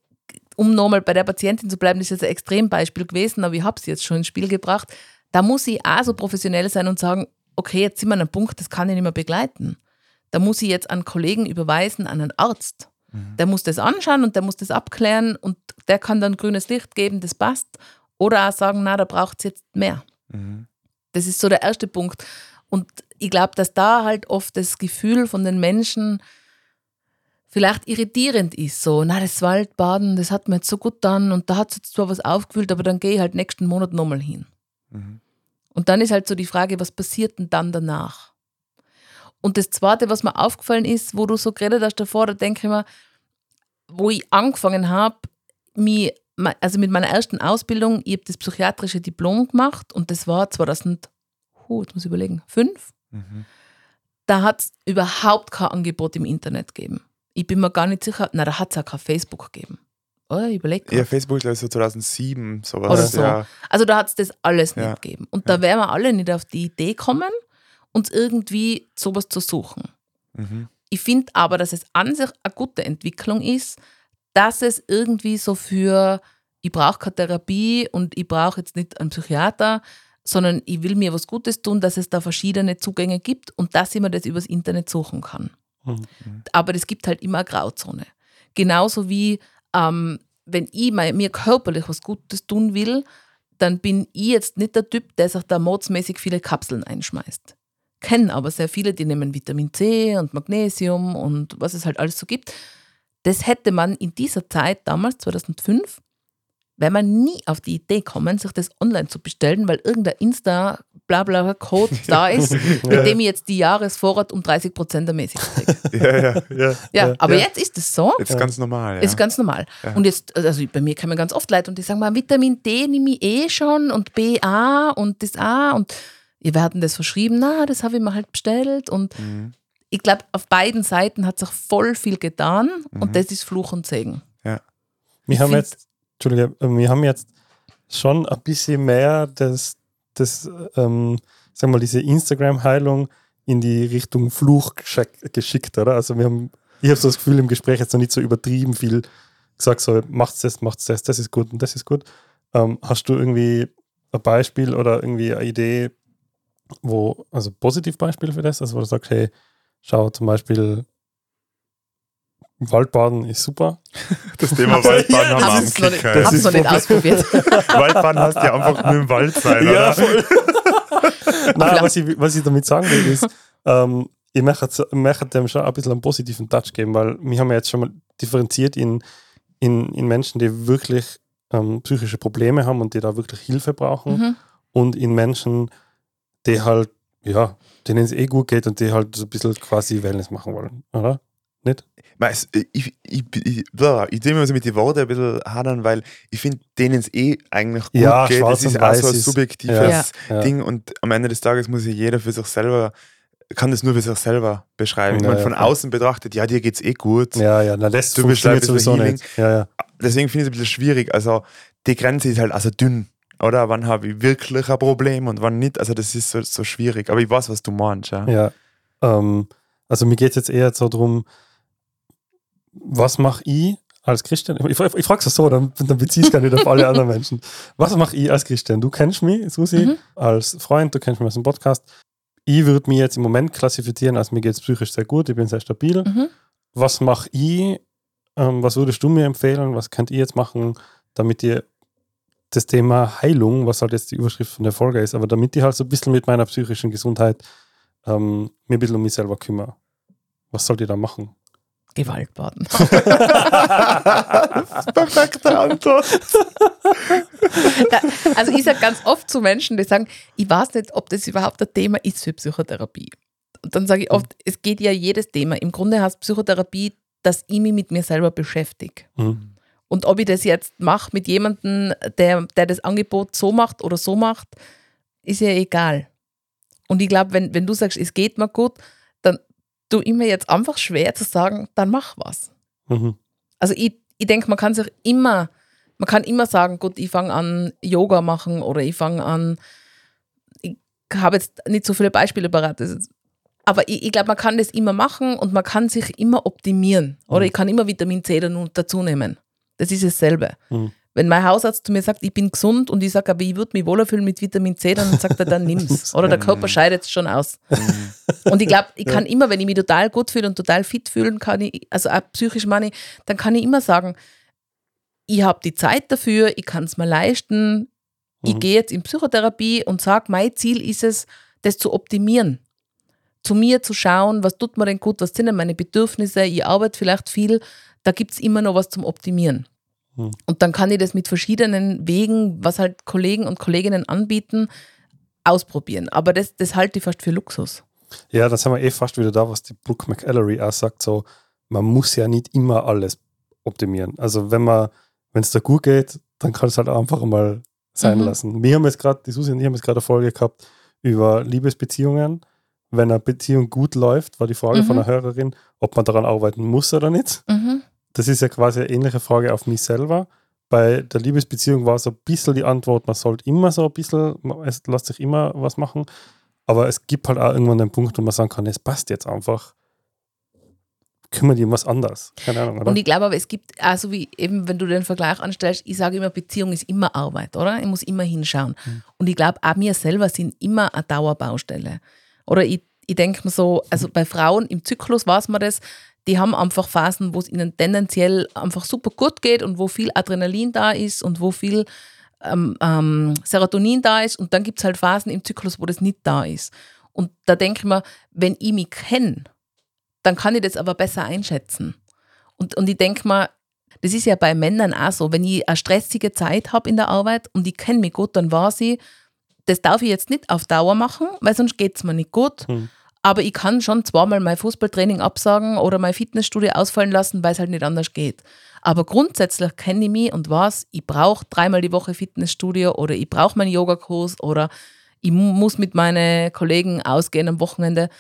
Speaker 1: um nochmal bei der Patientin zu bleiben, das ist jetzt ein Extrembeispiel gewesen, aber ich habe es jetzt schon ins Spiel gebracht. Da muss ich auch so professionell sein und sagen, okay, jetzt sind wir an einem Punkt, das kann ich nicht mehr begleiten. Da muss ich jetzt an Kollegen überweisen, an einen Arzt. Mhm. Der muss das anschauen und der muss das abklären und der kann dann grünes Licht geben, das passt. Oder auch sagen, na, da braucht es jetzt mehr. Mhm. Das ist so der erste Punkt. Und ich glaube, dass da halt oft das Gefühl von den Menschen vielleicht irritierend ist. So, na, das Waldbaden, das hat mir jetzt so gut dann und da hat es jetzt zwar was aufgefüllt, aber dann gehe ich halt nächsten Monat nochmal hin. Mhm. Und dann ist halt so die Frage, was passiert denn dann danach? Und das Zweite, was mir aufgefallen ist, wo du so geredet hast davor, da denke ich mir, wo ich angefangen habe, mich, also mit meiner ersten Ausbildung, ich habe das psychiatrische Diplom gemacht und das war 2000, oh, jetzt muss ich überlegen, fünf. Mhm. Da hat es überhaupt kein Angebot im Internet gegeben. Ich bin mir gar nicht sicher, na, da hat es auch kein Facebook gegeben. Oh, ich überlege.
Speaker 2: Ja, Facebook ist so 2007, sowas.
Speaker 1: Oder so. Ja. Also da hat es das alles ja. nicht gegeben. Und ja. da wären wir alle nicht auf die Idee kommen, uns irgendwie sowas zu suchen. Mhm. Ich finde aber, dass es an sich eine gute Entwicklung ist, dass es irgendwie so für, ich brauche keine Therapie und ich brauche jetzt nicht einen Psychiater, sondern ich will mir was Gutes tun, dass es da verschiedene Zugänge gibt und dass ich mir das übers Internet suchen kann. Mhm. Aber es gibt halt immer eine Grauzone. Genauso wie, ähm, wenn ich mir körperlich was Gutes tun will, dann bin ich jetzt nicht der Typ, der sich da modsmäßig viele Kapseln einschmeißt kenne aber sehr viele, die nehmen Vitamin C und Magnesium und was es halt alles so gibt. Das hätte man in dieser Zeit, damals 2005, wäre man nie auf die Idee kommen, sich das online zu bestellen, weil irgendein Insta blabla Code da ist, mit dem ich jetzt die Jahresvorrat um 30 Prozent ermäßigt kriege.
Speaker 2: Ja, ja, ja.
Speaker 1: Ja, aber jetzt ist es so.
Speaker 2: Jetzt ganz normal. Ja.
Speaker 1: Ist ganz normal. Und jetzt, also bei mir kommen ganz oft Leute und die sagen mal, Vitamin D nehme ich eh schon und BA und das A und wir werden das verschrieben, na, das habe ich mir halt bestellt und
Speaker 2: Mhm.
Speaker 1: ich glaube, auf beiden Seiten hat sich voll viel getan
Speaker 2: Mhm.
Speaker 1: und das ist Fluch und Segen.
Speaker 4: Wir
Speaker 1: Ich
Speaker 4: haben jetzt, Entschuldige, äh, wir haben jetzt schon ein bisschen mehr das, das ähm, sagen wir mal, diese Instagram-Heilung in die Richtung Fluch geschick- geschickt, oder? Also wir haben, ich habe so das Gefühl im Gespräch jetzt noch nicht so übertrieben viel gesagt, so macht's das, macht's das, das ist gut und das ist gut. Ähm, hast du irgendwie ein Beispiel oder irgendwie eine Idee, wo, also Positivbeispiel für das, also wo du sagst, hey, schau zum Beispiel Waldbaden ist super.
Speaker 2: Das Thema Waldbahn haben wir
Speaker 1: nicht.
Speaker 4: Das ist
Speaker 1: noch nicht ausprobiert.
Speaker 2: Waldbahn hast ja einfach nur im Wald sein, oder?
Speaker 4: voll. Nein, was ich, was ich damit sagen will, ist, ähm, ich möchte, möchte dem schon ein bisschen einen positiven Touch geben, weil wir haben ja jetzt schon mal differenziert in, in, in Menschen, die wirklich ähm, psychische Probleme haben und die da wirklich Hilfe brauchen
Speaker 1: Mhm.
Speaker 4: und in Menschen, die halt, ja, denen es eh gut geht und die halt so ein bisschen quasi Wellness machen wollen, oder? Nicht?
Speaker 2: Weißt, ich, ich, ich, ich, blah, ich tue mir so mit den Worten ein bisschen hadern, weil ich finde, denen es eh eigentlich gut
Speaker 4: Ja,
Speaker 2: geht. Das ist auch so ein subjektives
Speaker 4: Ja.
Speaker 2: Ding und am Ende des Tages muss sich jeder für sich selber, kann das nur für sich selber beschreiben.
Speaker 4: Ja,
Speaker 2: meine,
Speaker 4: ja,
Speaker 2: von außen betrachtet, ja, dir geht's eh gut.
Speaker 4: Ja, ja, na, das
Speaker 2: Du
Speaker 4: sowieso
Speaker 2: Healing.
Speaker 4: nicht. Ja, ja.
Speaker 2: Deswegen finde ich es ein bisschen schwierig. Also, die Grenze ist halt also dünn. Oder wann habe ich wirklich ein Problem und wann nicht? Also, das ist so, so schwierig. Aber ich weiß, was du meinst. Ja.
Speaker 4: Ja, ähm, also mir geht es jetzt eher so darum, was mache ich als Christian? Ich, ich, ich frage es so, dann, dann beziehe ich es gar nicht auf alle anderen Menschen. Was mache ich als Christian? Du kennst mich, Susi,
Speaker 1: Mhm.
Speaker 4: als Freund, du kennst mich aus dem Podcast. Ich würde mich jetzt im Moment klassifizieren, als mir geht es psychisch sehr gut, ich bin sehr stabil.
Speaker 1: Mhm.
Speaker 4: Was mache ich? Ähm, was würdest du mir empfehlen? Was könnt ihr jetzt machen, damit ihr das Thema Heilung, was halt jetzt die Überschrift von der Folge ist, aber damit ich halt so ein bisschen mit meiner psychischen Gesundheit ähm, mir ein bisschen um mich selber kümmere. Was sollt ihr da machen?
Speaker 1: Gewaltbaden.
Speaker 2: Perfekte Antwort.
Speaker 1: Ja, also ich sage ganz oft zu Menschen, die sagen, ich weiß nicht, ob das überhaupt ein Thema ist für Psychotherapie. Und dann sage ich oft, es geht ja jedes Thema. Im Grunde heißt Psychotherapie, dass ich mich mit mir selber beschäftige.
Speaker 4: Hm?
Speaker 1: Und ob ich das jetzt mache mit jemandem, der, der das Angebot so macht oder so macht, ist ja egal. Und ich glaube, wenn, wenn du sagst, es geht mir gut, tue ich mir jetzt einfach schwer zu sagen, dann mach was.
Speaker 4: Mhm.
Speaker 1: Also ich, ich denke, man kann sich immer, man kann immer sagen, gut, ich fange an Yoga machen oder ich fange an, ich habe jetzt nicht so viele Beispiele ist- aber ich, ich glaube, man kann das immer machen und man kann sich immer optimieren. Oder
Speaker 4: Mhm.
Speaker 1: ich kann immer Vitamin C dann dazu nehmen. Das ist dasselbe.
Speaker 4: Mhm.
Speaker 1: Wenn mein Hausarzt zu mir sagt, ich bin gesund und ich sage, aber ich würde mich wohler fühlen mit Vitamin C, dann sagt er, dann nimm's. Oder der Körper scheidet es schon aus. Und ich glaube, ich kann immer, wenn ich mich total gut fühle und total fit fühlen kann, ich, also auch psychisch meine, dann kann ich immer sagen, ich habe die Zeit dafür, ich kann es mir leisten, ich
Speaker 4: Mhm.
Speaker 1: gehe jetzt in Psychotherapie und sage, mein Ziel ist es, das zu optimieren. Zu mir zu schauen, was tut mir denn gut, was sind denn meine Bedürfnisse, ich arbeite vielleicht viel, da gibt es immer noch was zum Optimieren.
Speaker 4: Mhm.
Speaker 1: Und dann kann ich das mit verschiedenen Wegen, was halt Kollegen und Kolleginnen anbieten, ausprobieren. Aber das, das halte ich fast für Luxus.
Speaker 4: Ja, da sind wir eh fast wieder da, was die Brooke McAllery auch sagt, so, man muss ja nicht immer alles optimieren. Also wenn man, wenn es da gut geht, dann kann es halt einfach mal sein
Speaker 1: Mhm.
Speaker 4: lassen. Wir haben jetzt gerade, die Susi und ich haben jetzt gerade eine Folge gehabt über Liebesbeziehungen. Wenn eine Beziehung gut läuft, war die Frage von
Speaker 1: Mhm.
Speaker 4: einer Hörerin, ob man daran arbeiten muss oder nicht.
Speaker 1: Mhm.
Speaker 4: Das ist ja quasi eine ähnliche Frage auf mich selber. Bei der Liebesbeziehung war so ein bisschen die Antwort, man sollte immer so ein bisschen, es lässt sich immer was machen. Aber es gibt halt auch irgendwann den Punkt, wo man sagen kann, es passt jetzt einfach. Kümmere dich um was anderes. Keine Ahnung, oder?
Speaker 1: Und ich glaube aber, es gibt, also wie eben, wenn du den Vergleich anstellst, ich sage immer, Beziehung ist immer Arbeit, oder? Ich muss immer hinschauen.
Speaker 4: Mhm.
Speaker 1: Und ich glaube, auch wir selber sind immer eine Dauerbaustelle. Oder ich, ich denke mir so, also bei Frauen im Zyklus weiß man das, die haben einfach Phasen, wo es ihnen tendenziell einfach super gut geht und wo viel Adrenalin da ist und wo viel ähm, ähm, Serotonin da ist. Und dann gibt es halt Phasen im Zyklus, wo das nicht da ist. Und da denke ich mir, wenn ich mich kenne, dann kann ich das aber besser einschätzen. Und, und ich denke mal, das ist ja bei Männern auch so, wenn ich eine stressige Zeit habe in der Arbeit und ich kenne mich gut, dann weiß ich, das darf ich jetzt nicht auf Dauer machen, weil sonst geht es mir nicht gut. Hm. Aber ich kann schon zweimal mein Fußballtraining absagen oder mein Fitnessstudio ausfallen lassen, weil es halt nicht anders geht. Aber grundsätzlich kenne ich mich und weiß, ich brauche dreimal die Woche Fitnessstudio oder ich brauche meinen Yogakurs oder ich muss mit meinen Kollegen ausgehen am Wochenende.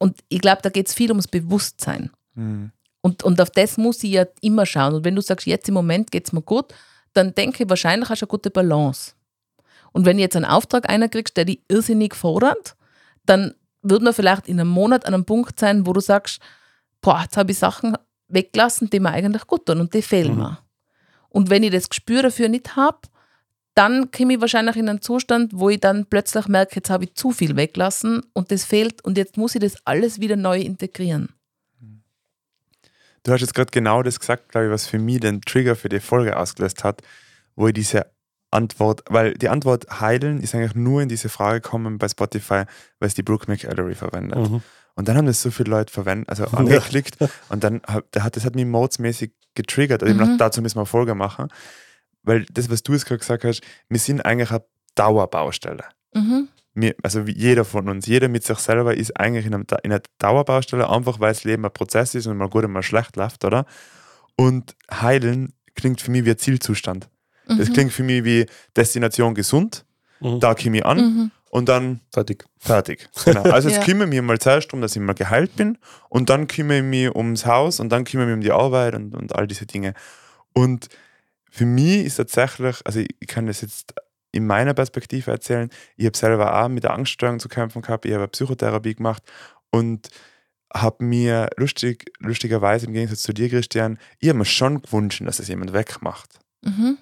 Speaker 1: Und ich glaube, da geht es viel ums Bewusstsein. Mhm. Und, und auf das muss ich ja immer schauen. Und wenn du sagst, jetzt im Moment geht es mir gut, dann denke ich, wahrscheinlich hast du eine gute Balance. Und wenn du jetzt einen Auftrag einer kriegst, der dich irrsinnig fordert, dann würde man vielleicht in einem Monat an einem Punkt sein, wo du sagst, boah, jetzt habe ich Sachen weglassen, die mir eigentlich gut tun und die fehlen mhm. mir. Und wenn ich das Gespür dafür nicht habe, dann komme ich wahrscheinlich in einen Zustand, wo ich dann plötzlich merke, jetzt habe ich zu viel weglassen und das fehlt und jetzt muss ich das alles wieder neu integrieren.
Speaker 2: Du hast jetzt gerade genau das gesagt, glaube ich, was für mich den Trigger für die Folge ausgelöst hat, wo ich diese Antwort, weil die Antwort heilen ist eigentlich nur in diese Frage gekommen bei Spotify, weil es die Brooke McAllery verwendet. Mhm. Und dann haben das so viele Leute verwendet, also angeklickt ja. und dann hat das hat mich modsmäßig getriggert. Also mhm. dazu müssen wir eine Folge machen weil das, was du jetzt gerade gesagt hast, wir sind eigentlich eine Dauerbaustelle. Mhm. Wir, also jeder von uns, jeder mit sich selber ist eigentlich in, einem, in einer Dauerbaustelle, einfach weil das Leben ein Prozess ist und mal gut und mal schlecht läuft, oder? Und heilen klingt für mich wie ein Zielzustand. Mhm. Das klingt für mich wie Destination gesund, mhm. da komme ich an mhm. und dann
Speaker 4: fertig.
Speaker 2: Fertig. Genau. Also jetzt ja. kümmere ich mich mal zuerst darum, dass ich mal geheilt bin und dann kümmere ich mich ums Haus und dann kümmere ich mich um die Arbeit und, und all diese Dinge. Und für mich ist tatsächlich, also ich kann das jetzt in meiner Perspektive erzählen, ich habe selber auch mit der Angststörung zu kämpfen gehabt, ich habe Psychotherapie gemacht und habe mir lustig, lustigerweise im Gegensatz zu dir, Christian, ich habe mir schon gewünscht, dass es jemand wegmacht. Mhm.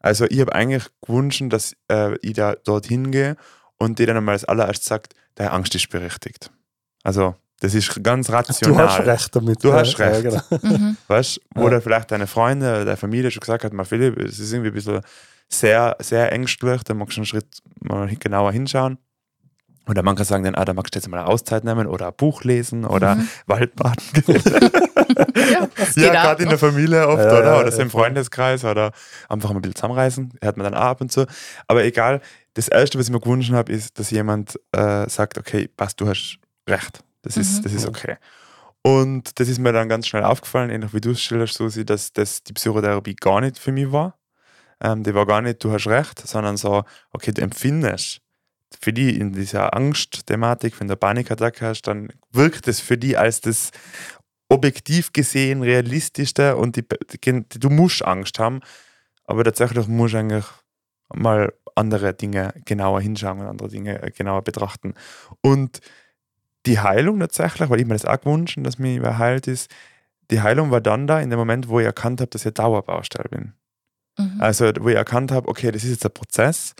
Speaker 2: Also ich habe eigentlich gewünscht, dass äh, ich da dorthin gehe und dir dann einmal als allererstes sagt, deine Angst ist berechtigt. Also das ist ganz rational.
Speaker 4: Du hast recht damit.
Speaker 2: Du hast recht. Ja, genau. mhm. Weißt du, oder ja. vielleicht deine Freunde oder deine Familie schon gesagt hat, mal Philipp, es ist irgendwie ein bisschen sehr, sehr ängstlich, da magst du einen Schritt mal genauer hinschauen. Oder man kann sagen, dann, ah, da magst du jetzt mal eine Auszeit nehmen oder ein Buch lesen oder mhm. Waldbaden gehen. ja, ja gerade in der Familie oft, ja, oder? Oder so im Freundeskreis oder einfach mal ein bisschen zusammenreißen. Hört man dann auch ab und zu. Aber egal, das Erste, was ich mir gewünscht habe, ist, dass jemand äh, sagt, okay, passt, du hast recht. Das ist, mhm. das ist okay. Und das ist mir dann ganz schnell aufgefallen, ähnlich wie du es schilderst, Susi, dass das die Psychotherapie gar nicht für mich war. Ähm, die war gar nicht, du hast recht, sondern so, okay, du empfindest für die in dieser Angstthematik, wenn du Panikattacke hast, dann wirkt es für die als das objektiv gesehen realistischste und die, die, du musst Angst haben, aber tatsächlich musst du eigentlich mal andere Dinge genauer hinschauen und andere Dinge genauer betrachten. Und die Heilung tatsächlich, weil ich mir das auch gewünscht dass mich überheilt ist, die Heilung war dann da in dem Moment, wo ich erkannt habe, dass ich Dauerbaustelle bin. Mhm. Also, wo ich erkannt habe, okay, das ist jetzt ein Prozess.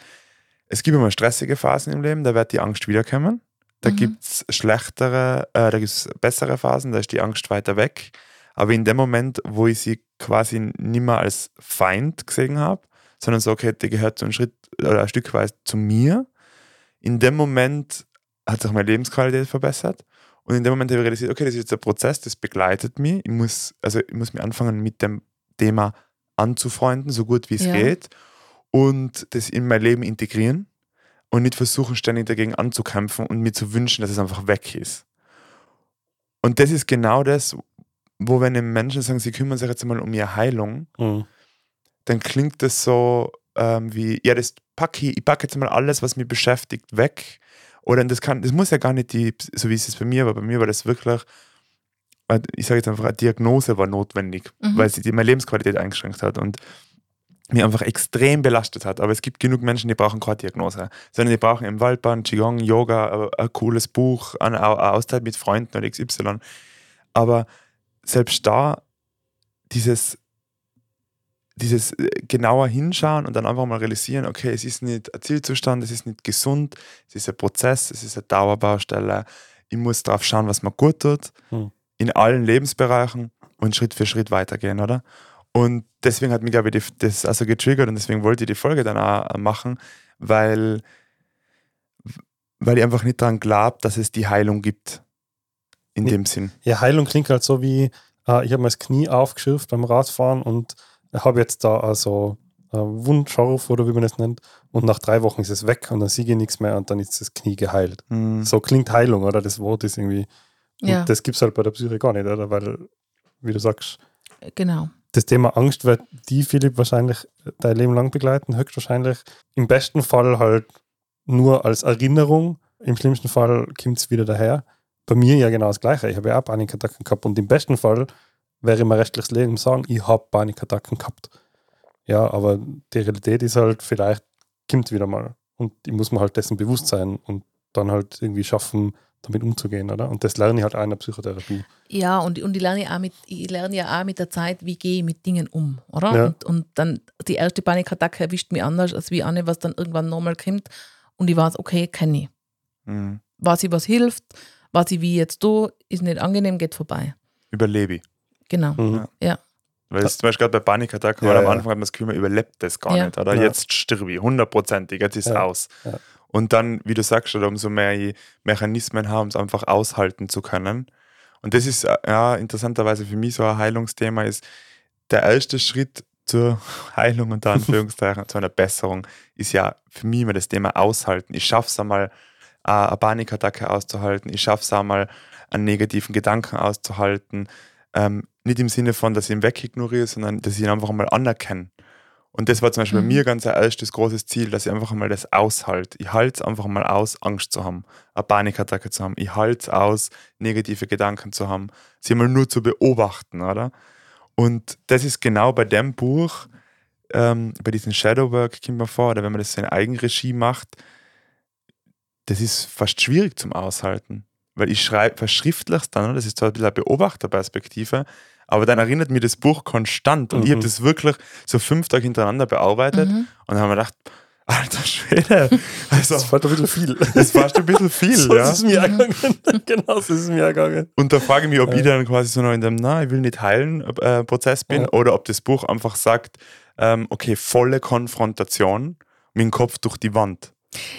Speaker 2: Es gibt immer stressige Phasen im Leben, da wird die Angst wiederkommen. Da mhm. gibt es schlechtere, äh, da gibt es bessere Phasen, da ist die Angst weiter weg. Aber in dem Moment, wo ich sie quasi nicht mehr als Feind gesehen habe, sondern so, okay, die gehört so ein Schritt oder ein Stück weit zu mir, in dem Moment hat sich meine Lebensqualität verbessert. Und in dem Moment habe ich realisiert, okay, das ist jetzt ein Prozess, das begleitet mich. Ich muss, also ich muss mich anfangen, mit dem Thema anzufreunden, so gut wie es ja. geht. Und das in mein Leben integrieren und nicht versuchen, ständig dagegen anzukämpfen und mir zu wünschen, dass es einfach weg ist. Und das ist genau das, wo wenn Menschen sagen, sie kümmern sich jetzt mal um ihre Heilung, mhm. dann klingt das so ähm, wie, ja, das packe ich, ich packe jetzt mal alles, was mich beschäftigt, weg oder das kann, das muss ja gar nicht die, so wie es ist bei mir, aber bei mir war das wirklich, äh, ich sage jetzt einfach, eine Diagnose war notwendig, mhm. weil sie meine Lebensqualität eingeschränkt hat und mich einfach extrem belastet hat. Aber es gibt genug Menschen, die brauchen keine Diagnose, sondern die brauchen im Waldbahn, Qigong, Yoga, ein, ein cooles Buch, eine, eine Auszeit mit Freunden oder XY. Aber selbst da, dieses dieses äh, genauer hinschauen und dann einfach mal realisieren, okay, es ist nicht ein Zielzustand, es ist nicht gesund, es ist ein Prozess, es ist eine Dauerbaustelle. Ich muss darauf schauen, was mir gut tut, hm. in allen Lebensbereichen und Schritt für Schritt weitergehen, oder? Und deswegen hat mich, glaube ich, das also getriggert und deswegen wollte ich die Folge dann auch machen, weil weil ich einfach nicht daran glaube, dass es die Heilung gibt. In
Speaker 4: Nee.
Speaker 2: dem Sinn.
Speaker 4: Ja, Heilung klingt halt so wie, äh, ich habe mir das Knie aufgeschürft beim Radfahren und habe jetzt da also äh, Wundscharf oder wie man das nennt. Und nach drei Wochen ist es weg und dann sehe ich nichts mehr und dann ist das Knie geheilt.
Speaker 2: Mhm.
Speaker 4: So klingt Heilung, oder? Das Wort ist irgendwie. Und
Speaker 1: Ja,
Speaker 4: das gibt es halt bei der Psyche gar nicht, oder? Weil, wie du sagst,
Speaker 1: genau.
Speaker 4: Das Thema Angst wird die, Philipp, wahrscheinlich dein Leben lang begleiten, höchstwahrscheinlich. Im besten Fall halt nur als Erinnerung, im schlimmsten Fall kommt es wieder daher. Bei mir ja genau das Gleiche. Ich habe ja auch Panikattacken gehabt und im besten Fall wäre mein rechtliches Leben sagen, ich habe Panikattacken gehabt. Ja, aber die Realität ist halt, vielleicht kommt wieder mal. Und ich muss mir halt dessen bewusst sein und dann halt irgendwie schaffen, damit umzugehen, oder? Und das lerne ich halt auch in der Psychotherapie.
Speaker 1: Ja, und, und ich lerne ja auch mit, ich lerne ja auch mit der Zeit, wie gehe ich mit Dingen um, oder?
Speaker 4: Ja.
Speaker 1: Und, und dann die erste Panikattacke erwischt mich anders als wie eine, was dann irgendwann nochmal kommt. Und ich weiß, okay, kenne ich.
Speaker 2: Mhm.
Speaker 1: Weiß ich, was hilft, weiß ich, wie jetzt du, ist nicht angenehm, geht vorbei.
Speaker 2: Überlebe ich.
Speaker 1: Genau.
Speaker 4: Mhm.
Speaker 2: Weil es zum Beispiel gerade bei Panikattacken,
Speaker 4: Ja,
Speaker 2: weil am
Speaker 4: ja.
Speaker 2: Anfang hat man das Gefühl, man überlebt das gar
Speaker 1: Ja.
Speaker 2: nicht. Oder
Speaker 4: Ja.
Speaker 2: jetzt stirb ich, hundertprozentig, jetzt ist es
Speaker 4: Ja.
Speaker 2: aus. Und dann, wie du sagst, umso mehr Mechanismen haben, es einfach aushalten zu können. Und das ist äh, ja interessanterweise für mich so ein Heilungsthema, ist der erste Schritt zur Heilung unter Anführungszeichen, zu einer Besserung, ist ja für mich immer das Thema Aushalten. Ich schaffe es einmal, äh, eine Panikattacke auszuhalten. Ich schaffe es einmal, einen negativen Gedanken auszuhalten. Ähm, nicht im Sinne von, dass ich ihn wegignoriere, sondern dass ich ihn einfach mal anerkenne. Und das war zum Beispiel bei
Speaker 1: Mhm.
Speaker 2: mir ganz ein erstes großes Ziel, dass ich einfach mal das aushalte. Ich halte es einfach mal aus, Angst zu haben, eine Panikattacke zu haben. Ich halte es aus, negative Gedanken zu haben, sie mal nur zu beobachten, oder? Und das ist genau bei dem Buch, ähm, bei diesem Shadowwork kommt mir vor, oder wenn man das in Eigenregie macht, das ist fast schwierig zum Aushalten. Weil ich schreibe, verschriftlich es dann, das ist zwar ein bisschen eine Beobachterperspektive, aber dann erinnert mir das Buch konstant. Und ich habe
Speaker 4: Mhm.
Speaker 2: das wirklich so fünf Tage hintereinander bearbeitet
Speaker 1: Mhm.
Speaker 2: und dann haben wir gedacht, alter Schwede, also
Speaker 4: Das war doch ein bisschen viel.
Speaker 2: das ist fast ein bisschen viel.
Speaker 4: so
Speaker 2: ja.
Speaker 4: ist es mir ergangen. genau, so ist es mir ergangen.
Speaker 2: Und da frage ich mich, ob
Speaker 4: Ja.
Speaker 2: ich dann quasi so noch in dem, na, ich will nicht heilen äh, Prozess bin
Speaker 4: Ja.
Speaker 2: oder ob das Buch einfach sagt, ähm, okay, volle Konfrontation mit dem Kopf durch die Wand.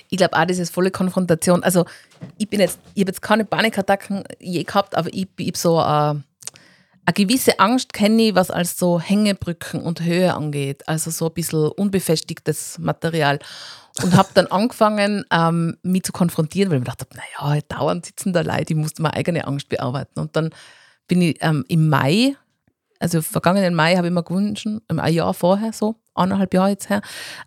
Speaker 1: Ich glaube auch, das ist volle Konfrontation. Also, ich bin jetzt, ich habe jetzt keine Panikattacken je gehabt, aber ich, ich habe so eine, eine gewisse Angst, kenne ich, was als so Hängebrücken und Höhe angeht. Also so ein bisschen unbefestigtes Material. Und habe dann angefangen, ähm, mich zu konfrontieren, weil ich mir gedacht habe, naja, dauernd sitzen da Leute, ich musste meine eigene Angst bearbeiten. Und dann bin ich ähm, im Mai, also vergangenen Mai habe ich mir gewünscht, ähm, ein Jahr vorher so, eineinhalb Jahre jetzt her,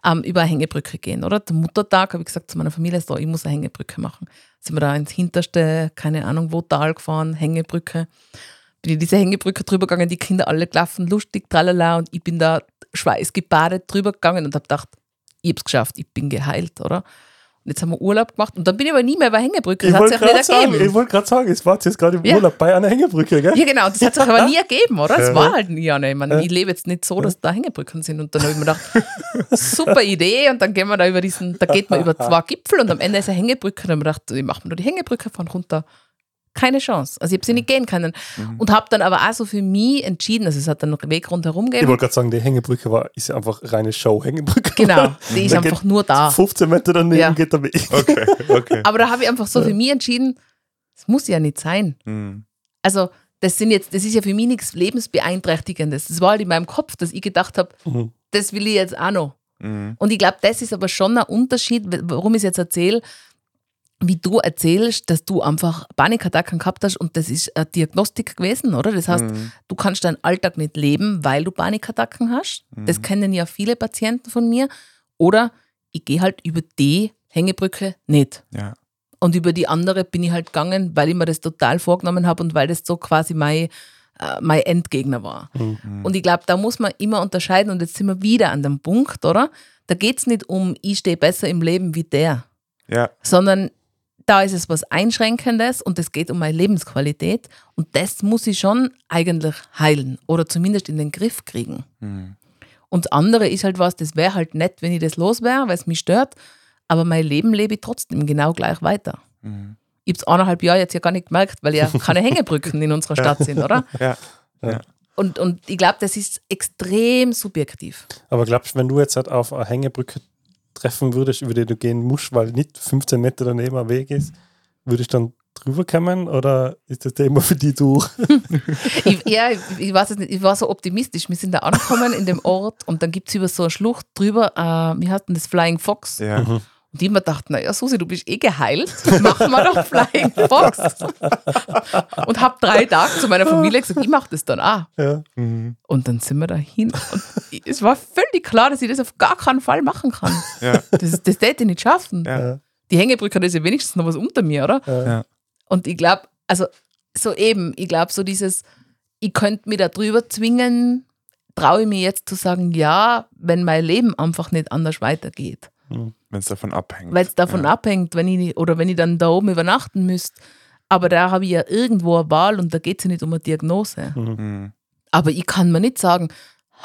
Speaker 1: ähm, über eine Hängebrücke gehen, oder? Zum Muttertag habe ich gesagt zu meiner Familie, so, ich muss eine Hängebrücke machen. Sind wir da ins hinterste, keine Ahnung wo, Tal gefahren, Hängebrücke. Bin ich diese Hängebrücke drüber gegangen, die Kinder alle gelaufen, lustig, tralala, und ich bin da schweißgebadet drüber gegangen und habe gedacht, ich habe es geschafft, ich bin geheilt, oder? Und jetzt haben wir Urlaub gemacht und dann bin ich aber nie mehr bei Hängebrücke.
Speaker 4: Ich
Speaker 1: Das hat
Speaker 4: wollte
Speaker 1: sich auch
Speaker 4: gerade
Speaker 1: nicht
Speaker 4: sagen,
Speaker 1: ergeben.
Speaker 4: ich wollte gerade sagen, es war jetzt gerade im
Speaker 1: Ja.
Speaker 4: Urlaub bei einer Hängebrücke, gell?
Speaker 1: Ja, genau. Das hat sich aber nie ergeben, oder? Es war halt nie eine. Ich, meine, ich lebe jetzt nicht so, dass da Hängebrücken sind. Und dann habe ich mir gedacht, super Idee. Und dann gehen wir da über diesen, da geht man über zwei Gipfel und am Ende ist eine Hängebrücke. Und dann habe ich mir gedacht, ich mache mir nur die Hängebrücke von runter. Keine Chance. Also ich habe sie nicht gehen können. Und habe dann aber auch so für mich entschieden, also es hat dann noch einen Weg rundherum
Speaker 4: Ich
Speaker 1: gegeben.
Speaker 4: wollte gerade sagen, die Hängebrücke war, ist ja einfach reine Show-Hängebrücke.
Speaker 1: Genau, die ist
Speaker 4: Da
Speaker 1: einfach nur da.
Speaker 4: 15 Meter daneben
Speaker 1: Ja.
Speaker 4: geht der Weg.
Speaker 2: Okay, okay.
Speaker 1: Aber da habe ich einfach so für mich entschieden, es muss ja nicht sein.
Speaker 2: Hm.
Speaker 1: Also das sind jetzt, das ist ja für mich nichts Lebensbeeinträchtigendes. Das war halt in meinem Kopf, dass ich gedacht habe,
Speaker 4: Mhm.
Speaker 1: das will ich jetzt auch noch.
Speaker 2: Mhm.
Speaker 1: Und ich glaube, das ist aber schon ein Unterschied, warum ich es jetzt erzähle, wie du erzählst, dass du einfach Panikattacken gehabt hast und das ist eine Diagnostik gewesen, oder? Das heißt,
Speaker 2: Mhm.
Speaker 1: du kannst deinen Alltag nicht leben, weil du Panikattacken hast. Das kennen ja viele Patienten von mir. Oder ich gehe halt über die Hängebrücke nicht.
Speaker 2: Ja.
Speaker 1: Und über die andere bin ich halt gegangen, weil ich mir das total vorgenommen habe und weil das so quasi mein, äh, mein Endgegner war.
Speaker 2: Mhm.
Speaker 1: Und ich glaube, da muss man immer unterscheiden und jetzt sind wir wieder an dem Punkt, oder? Da geht es nicht um, ich stehe besser im Leben wie der,
Speaker 2: Ja.
Speaker 1: sondern da ist es was Einschränkendes und es geht um meine Lebensqualität und das muss ich schon eigentlich heilen oder zumindest in den Griff kriegen.
Speaker 2: Mhm.
Speaker 1: Und das andere ist halt was, das wäre halt nett, wenn ich das los wäre, weil es mich stört, aber mein Leben lebe ich trotzdem genau gleich weiter.
Speaker 2: Mhm.
Speaker 1: Ich habe es eineinhalb Jahre jetzt ja gar nicht gemerkt, weil ja keine Hängebrücken in unserer Stadt sind, oder?
Speaker 2: Ja.
Speaker 1: Und, und ich glaube, das ist extrem subjektiv.
Speaker 4: Aber glaubst du, wenn du jetzt halt auf eine Hängebrücke treffen würdest, über den du gehen musst, weil nicht 15 Meter daneben ein Weg ist, würdest du dann drüber kommen oder ist das Thema für die durch?
Speaker 1: ich, ja, ich, ich weiß es nicht, ich war so optimistisch. Wir sind da angekommen in dem Ort und dann gibt es über so eine Schlucht drüber, äh, wie heißt denn das, Flying Fox.
Speaker 2: Ja.
Speaker 4: Mhm.
Speaker 1: Und die immer dachten, naja, Susi, du bist eh geheilt, machen wir doch Flying Fox. und hab drei Tage zu meiner Familie gesagt, ich mache das dann auch.
Speaker 4: Ja.
Speaker 2: Mhm.
Speaker 1: Und dann sind wir da hin. Und es war völlig klar, dass ich das auf gar keinen Fall machen kann.
Speaker 2: Ja.
Speaker 1: Das, das hätte ich nicht schaffen.
Speaker 2: Ja.
Speaker 1: Die Hängebrücke hat ja wenigstens noch was unter mir, oder? Und ich glaube, also so eben, ich glaube, so dieses, ich könnte mich da drüber zwingen, traue ich mir jetzt zu sagen, ja, wenn mein Leben einfach nicht anders weitergeht.
Speaker 2: Wenn es davon abhängt.
Speaker 1: Weil es davon
Speaker 2: ja.
Speaker 1: abhängt, wenn ich nicht- oder wenn ich dann da oben übernachten müsste. Aber da habe ich ja irgendwo eine Wahl und da geht es ja nicht um eine Diagnose.
Speaker 2: Mhm.
Speaker 1: Aber ich kann mir nicht sagen,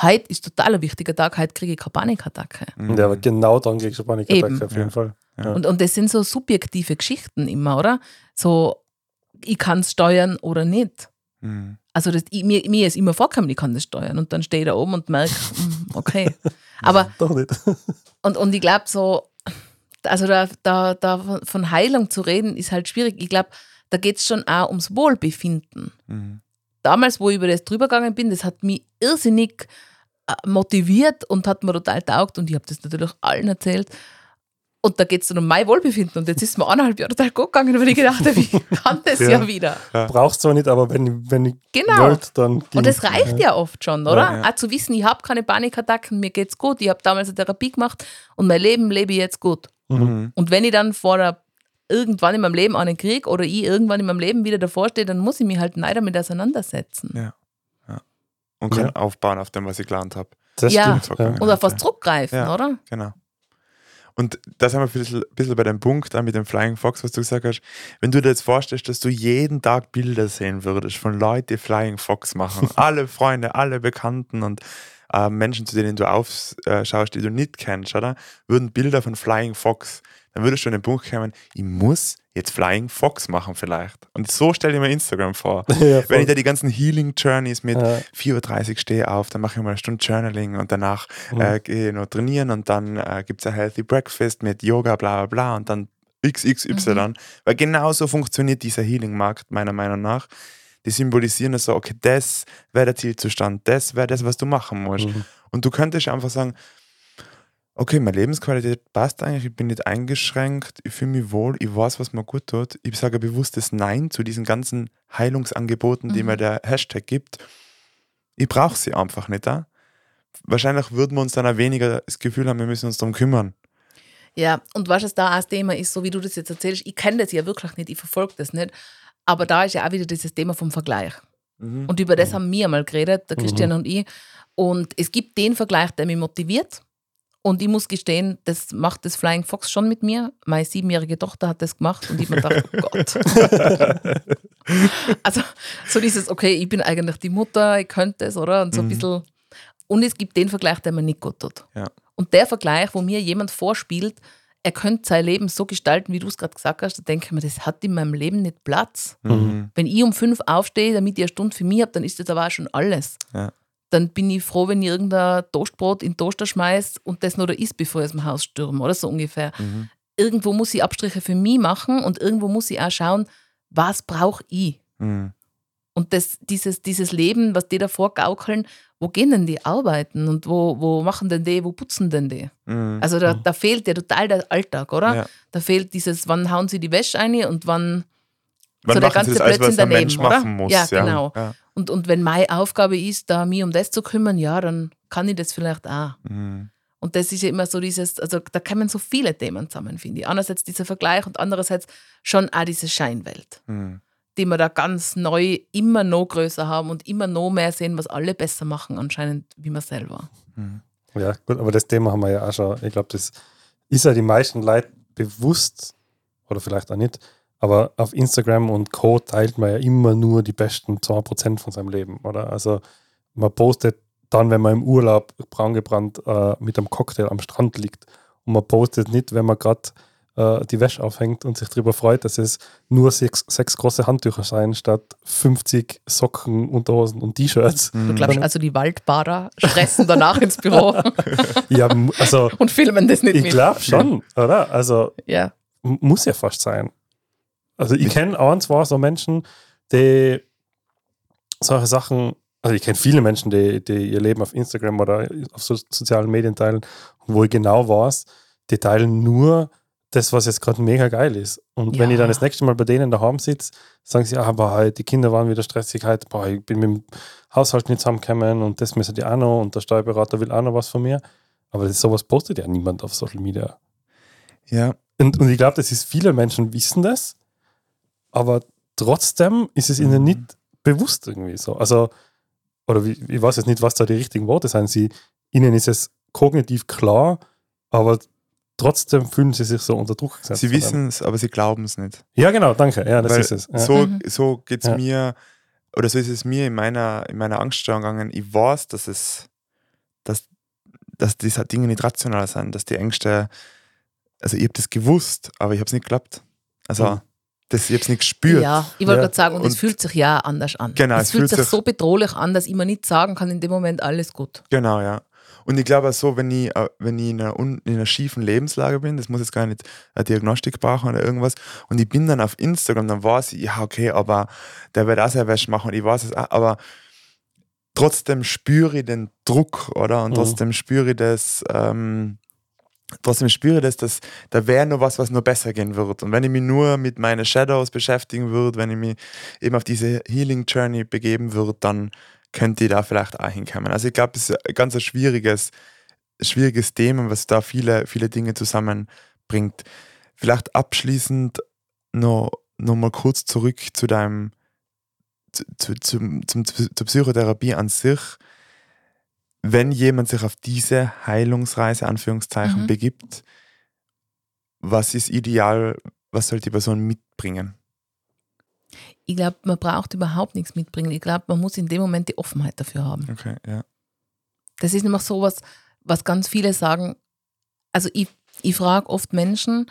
Speaker 1: heute ist total ein wichtiger Tag, heute kriege ich keine Panikattacke.
Speaker 2: Mhm.
Speaker 4: Ja, aber genau dann kriegst du Panikattacke
Speaker 1: Eben.
Speaker 4: auf jeden
Speaker 2: Ja.
Speaker 4: Fall. Ja.
Speaker 1: Und, und das sind so subjektive Geschichten immer, oder? So, ich kann es steuern oder nicht.
Speaker 2: Mhm.
Speaker 1: Also das, ich, mir, mir ist immer vorgekommen, ich kann das steuern. Und dann stehe ich da oben und merke, hm, okay. Aber,
Speaker 4: Doch nicht.
Speaker 1: und, und ich glaube so, also da, da, da von Heilung zu reden, ist halt schwierig. Ich glaube, da geht es schon auch ums Wohlbefinden.
Speaker 2: Mhm.
Speaker 1: Damals, wo ich über das drüber gegangen bin, das hat mich irrsinnig äh, motiviert und hat mir total taugt und ich habe das natürlich allen erzählt. Und da geht es dann um mein Wohlbefinden. Und jetzt ist mir eineinhalb Jahre total gut gegangen, weil ich gedacht habe, ich kann das ja,
Speaker 4: Ja.
Speaker 1: wieder.
Speaker 4: Brauchst zwar nicht, aber wenn, ich- wenn ich
Speaker 1: Genau.
Speaker 4: wollt, dann
Speaker 1: Und
Speaker 4: ging's.
Speaker 1: das reicht ja oft schon, oder?
Speaker 2: Ja, ja.
Speaker 1: Auch zu wissen, ich habe keine Panikattacken, mir geht's gut, ich habe damals eine Therapie gemacht und mein Leben lebe ich jetzt gut.
Speaker 2: Mhm.
Speaker 1: Und wenn ich dann vor der, irgendwann in meinem Leben einen Krieg oder ich irgendwann in meinem Leben wieder davor stehe, dann muss ich mich halt neu damit auseinandersetzen.
Speaker 2: Ja. Ja. Und kann
Speaker 4: Ja.
Speaker 2: aufbauen auf dem, was ich gelernt habe.
Speaker 4: Das
Speaker 1: Ja.
Speaker 4: stimmt. Ja.
Speaker 1: Und auf was zurückgreifen,
Speaker 2: Ja.
Speaker 1: oder?
Speaker 2: Genau. Und da sind wir ein bisschen, bisschen bei dem Punkt mit dem Flying Fox, was du gesagt hast. Wenn du dir jetzt vorstellst, dass du jeden Tag Bilder sehen würdest von Leuten, die Flying Fox machen, alle Freunde, alle Bekannten und äh, Menschen, zu denen du aufschaust, die du nicht kennst, oder? Würden Bilder von Flying Fox, dann würdest du an den Punkt kommen, ich muss jetzt Flying Fox machen vielleicht. Und so stell dir mir Instagram vor.
Speaker 4: Ja,
Speaker 2: Wenn ich da die ganzen Healing Journeys mit
Speaker 4: Ja.
Speaker 2: 4.30 Uhr stehe auf, dann mache ich mal eine Stunde Journaling und danach
Speaker 4: Mhm.
Speaker 2: äh, gehe ich noch trainieren und dann äh, gibt es ein Healthy Breakfast mit Yoga, bla bla bla und dann XXY. Weil genauso funktioniert dieser Healing-Markt meiner Meinung nach. Die symbolisieren so, okay, das wäre der Zielzustand, das wäre das, was du machen musst.
Speaker 4: Mhm.
Speaker 2: Und du könntest einfach sagen, okay, meine Lebensqualität passt eigentlich, ich bin nicht eingeschränkt, ich fühle mich wohl, ich weiß, was mir gut tut. Ich sage ein bewusstes Nein zu diesen ganzen Heilungsangeboten, die
Speaker 1: Mhm.
Speaker 2: mir der Hashtag gibt. Ich brauche sie einfach nicht. Da. Wahrscheinlich würden wir uns dann auch weniger das Gefühl haben, wir müssen uns darum kümmern.
Speaker 1: Ja, und was es da auch das Thema ist, so wie du das jetzt erzählst, ich kenne das ja wirklich nicht, ich verfolge das nicht. Aber da ist ja auch wieder dieses Thema vom Vergleich. Und über das haben wir mal geredet, der Christian und ich. Und es gibt den Vergleich, der mich motiviert. Und ich muss gestehen, das macht das Flying Fox schon mit mir. Meine siebenjährige Tochter hat das gemacht und ich mir gedacht, oh Gott. also so dieses, okay, ich bin eigentlich die Mutter, ich könnte es, oder? Und so ein
Speaker 2: Mhm.
Speaker 1: bisschen. Und es gibt den Vergleich, der mir nicht gut tut.
Speaker 2: Ja.
Speaker 1: Und der Vergleich, wo mir jemand vorspielt, er könnte sein Leben so gestalten, wie du es gerade gesagt hast, da denke ich mir, das hat in meinem Leben nicht Platz.
Speaker 2: Mhm.
Speaker 1: Wenn ich um fünf aufstehe, damit ich eine Stunde für mich habe, dann ist das aber auch schon alles.
Speaker 2: Ja.
Speaker 1: Dann bin ich froh, wenn ich irgendein Toastbrot in den Toaster schmeiß und das noch da isst, bevor ich aus dem Haus stürme, oder so ungefähr.
Speaker 2: Mhm.
Speaker 1: Irgendwo muss ich Abstriche für mich machen und irgendwo muss ich auch schauen, was brauche ich?
Speaker 2: Mhm.
Speaker 1: Und das, dieses, dieses Leben, was die davor gaukeln, wo gehen denn die arbeiten und wo, wo machen denn die, wo putzen denn die?
Speaker 2: Mhm.
Speaker 1: Also da, da fehlt ja total der Alltag, oder?
Speaker 2: Ja.
Speaker 1: Da fehlt dieses, wann hauen sie die Wäsche ein und wann
Speaker 2: Wann
Speaker 1: so der ganze
Speaker 2: das alles, was
Speaker 1: Blödsinn
Speaker 2: der
Speaker 1: daneben,
Speaker 2: Mensch
Speaker 1: oder?
Speaker 2: machen muss?
Speaker 1: Ja, genau.
Speaker 2: Ja.
Speaker 1: Und, und wenn meine Aufgabe ist, da mich um das zu kümmern, ja, dann kann ich das vielleicht auch.
Speaker 2: Mhm.
Speaker 1: Und das ist ja immer so dieses, also da kommen so viele Themen zusammen, finde ich. Einerseits dieser Vergleich und andererseits schon auch diese Scheinwelt,
Speaker 2: Mhm.
Speaker 1: Die wir da ganz neu immer noch größer haben und immer noch mehr sehen, was alle besser machen, anscheinend wie wir selber.
Speaker 2: Mhm.
Speaker 4: Ja, gut, aber das Thema haben wir ja auch schon. Ich glaube, das ist ja die meisten Leute bewusst oder vielleicht auch nicht. Aber auf Instagram und Co. teilt man ja immer nur die besten 2% von seinem Leben, oder? Also man postet dann, wenn man im Urlaub braun gebrannt äh, mit einem Cocktail am Strand liegt. Und man postet nicht, wenn man gerade äh, die Wäsche aufhängt und sich darüber freut, dass es nur sechs, sechs große Handtücher sein statt 50 Socken, Unterhosen und T-Shirts.
Speaker 1: Du glaubst also, die Waldbader stressen danach ins Büro
Speaker 4: Ja, also
Speaker 1: und filmen das nicht
Speaker 4: ich glaube schon, oder? Also
Speaker 1: Ja.
Speaker 4: muss ja fast sein. Also ich kenne ein, zwei so Menschen, die solche Sachen, also ich kenne viele Menschen, die, die ihr Leben auf Instagram oder auf so sozialen Medien teilen, wo ich genau weiß, die teilen nur das, was jetzt gerade mega geil ist. Und wenn
Speaker 1: Ja.
Speaker 4: ich dann das nächste Mal bei denen daheim sitze, sagen sie, ah, halt, die Kinder waren wieder stressig, halt, boah, ich bin mit dem Haushalt nicht zusammengekommen und das müssen die auch noch und der Steuerberater will auch noch was von mir. Aber das, sowas postet ja niemand auf Social Media.
Speaker 2: Ja,
Speaker 4: Und, und ich glaube, das ist, viele Menschen wissen das, aber trotzdem ist es ihnen
Speaker 2: Mhm.
Speaker 4: nicht bewusst irgendwie so. Also, oder wie, ich weiß jetzt nicht, was da die richtigen Worte sind. Sie, ihnen ist es kognitiv klar, aber trotzdem fühlen sie sich so unter Druck gesetzt.
Speaker 2: sie wissen es, aber sie glauben es nicht.
Speaker 4: Ja, genau, danke. Ja, das
Speaker 2: Weil
Speaker 4: ist es. Ja.
Speaker 2: So,
Speaker 1: Mhm.
Speaker 2: so geht es
Speaker 4: Ja.
Speaker 2: mir, oder so ist es mir in meiner, in meiner Angststörung gegangen. Ich weiß, dass es, dass, dass diese Dinge nicht rational sind, dass die Ängste, also ich habe das gewusst, aber ich habe es nicht geglaubt. Also,
Speaker 4: Mhm.
Speaker 2: das, ich habe es nicht gespürt.
Speaker 1: Ja, ich wollte
Speaker 4: Ja.
Speaker 1: gerade sagen, und, es
Speaker 2: Und-
Speaker 1: fühlt sich ja anders an.
Speaker 2: Genau,
Speaker 1: es
Speaker 2: es
Speaker 1: fühlt
Speaker 2: fühlt
Speaker 1: sich
Speaker 2: sich-
Speaker 1: so bedrohlich an, dass ich mir nicht sagen kann, in dem Moment alles gut.
Speaker 2: Genau, ja. Und ich glaube auch so, wenn ich, äh, wenn ich in einer, in einer schiefen Lebenslage bin, das muss jetzt gar nicht eine Diagnostik brauchen oder irgendwas, und ich bin dann auf Instagram, dann weiß ich, ja, okay, aber der wird auch sehr Wäsche machen und ich weiß es auch, aber trotzdem spüre ich den Druck, oder? Und
Speaker 4: Mhm.
Speaker 2: trotzdem spüre ich das, ähm, trotzdem spüre ich das, dass da wäre noch was, was noch besser gehen wird. Und wenn ich mich nur mit meinen Shadows beschäftigen würde, wenn ich mich eben auf diese Healing Journey begeben würde, dann könnte ich da vielleicht auch hinkommen. Also ich glaube, es ist ein ganz ein schwieriges, schwieriges Thema, was da viele, viele Dinge zusammenbringt. Vielleicht abschließend noch, noch mal kurz zurück zu deinem, zu, zu, zum, zum, zur Psychotherapie an sich. Wenn jemand sich auf diese Heilungsreise, Anführungszeichen,
Speaker 1: Mhm.
Speaker 2: begibt, was ist ideal, was soll die Person mitbringen?
Speaker 1: Ich glaube, man braucht überhaupt nichts mitbringen. Ich glaube, man muss in dem Moment die Offenheit dafür haben.
Speaker 2: Okay, ja.
Speaker 1: Das ist nämlich so was, was ganz viele sagen. Also ich, ich frage oft Menschen,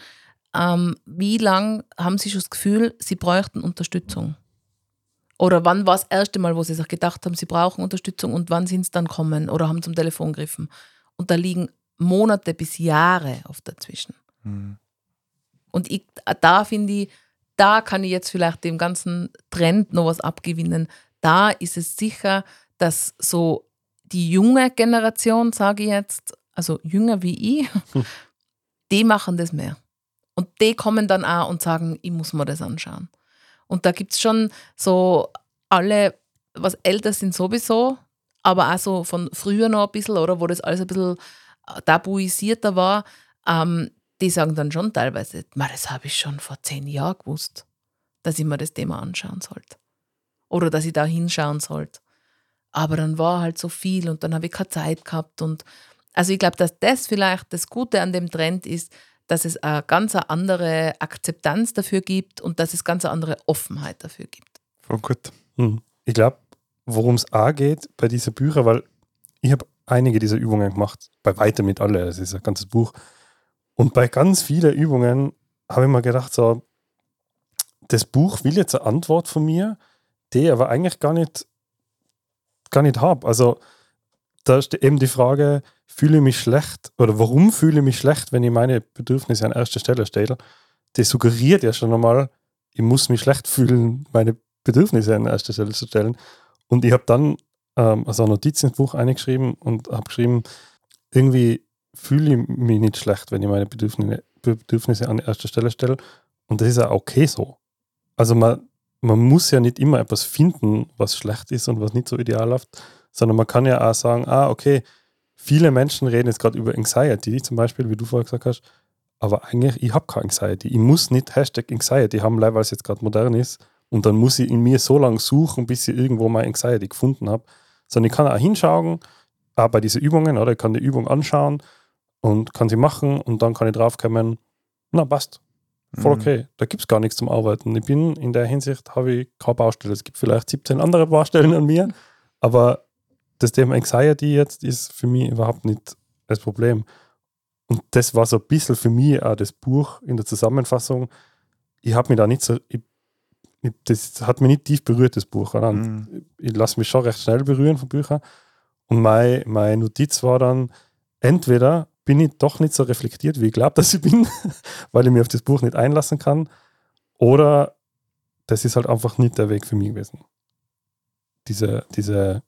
Speaker 1: ähm, wie lange haben sie schon das Gefühl, sie bräuchten Unterstützung? Oder wann war das erste Mal, wo sie sich gedacht haben, sie brauchen Unterstützung und wann sind sie dann kommen oder haben zum Telefon gegriffen? Und da liegen Monate bis Jahre oft dazwischen.
Speaker 2: Hm.
Speaker 1: Und ich, da finde ich, da kann ich jetzt vielleicht dem ganzen Trend noch was abgewinnen. Da ist es sicher, dass so die junge Generation, sage ich jetzt, also jünger wie ich, die machen das mehr. Und die kommen dann auch und sagen, ich muss mir das anschauen. Und da gibt es schon so alle, was älter sind sowieso, aber auch so von früher noch ein bisschen, oder wo das alles ein bisschen äh, tabuisierter war, ähm, die sagen dann schon teilweise, "Ma, das habe ich schon vor zehn Jahren gewusst, dass ich mir das Thema anschauen sollte. Oder dass ich da hinschauen sollte. Aber dann war halt so viel und dann habe ich keine Zeit gehabt. Und also ich glaube, dass das vielleicht das Gute an dem Trend ist, dass es eine ganz andere Akzeptanz dafür gibt und dass es ganz andere Offenheit dafür gibt.
Speaker 2: Voll gut.
Speaker 4: Hm. Ich glaube, worum es auch geht bei diesen Büchern, weil ich habe einige dieser Übungen gemacht, bei weitem nicht alle, es ist ein ganzes Buch. Und bei ganz vielen Übungen habe ich mir gedacht, so, das Buch will jetzt eine Antwort von mir, die ich aber eigentlich gar nicht, gar nicht habe. Also da ist eben die Frage, fühle ich mich schlecht oder warum fühle ich mich schlecht, wenn ich meine Bedürfnisse an erster Stelle stelle? Das suggeriert ja schon einmal, ich muss mich schlecht fühlen, meine Bedürfnisse an erster Stelle zu stellen. Und ich habe dann ähm, also ein Notiz ins Buch eingeschrieben und habe geschrieben, irgendwie fühle ich mich nicht schlecht, wenn ich meine Bedürfnisse, Bedürfnisse an erster Stelle stelle. Und das ist ja okay so. Also man, man muss ja nicht immer etwas finden, was schlecht ist und was nicht so ideal läuft, sondern man kann ja auch sagen, ah, okay, viele Menschen reden jetzt gerade über Anxiety, zum Beispiel, wie du vorher gesagt hast, aber eigentlich, ich habe keine Anxiety. Ich muss nicht Hashtag Anxiety haben, weil es jetzt gerade modern ist. Und dann muss ich in mir so lange suchen, bis ich irgendwo meine Anxiety gefunden habe. Sondern ich kann auch hinschauen, auch bei diesen Übungen, oder ich kann die Übung anschauen und kann sie machen und dann kann ich draufkommen, na passt, voll
Speaker 2: Mhm.
Speaker 4: okay, da gibt es gar nichts zum Arbeiten. Ich bin in der Hinsicht, habe ich keine Baustelle. Es gibt vielleicht 17 andere Baustellen an mir, aber das Thema Anxiety jetzt ist für mich überhaupt nicht das Problem. Und das war so ein bisschen für mich auch das Buch in der Zusammenfassung. Ich habe mich da nicht so, ich, das hat mich nicht tief berührt, das Buch. Mhm. Ich lasse mich schon recht schnell berühren von Büchern. Und meine, meine Notiz war dann, entweder bin ich doch nicht so reflektiert, wie ich glaube, dass ich bin, weil ich mir auf das Buch nicht einlassen kann, oder das ist halt einfach nicht der Weg für mich gewesen. Diese, diese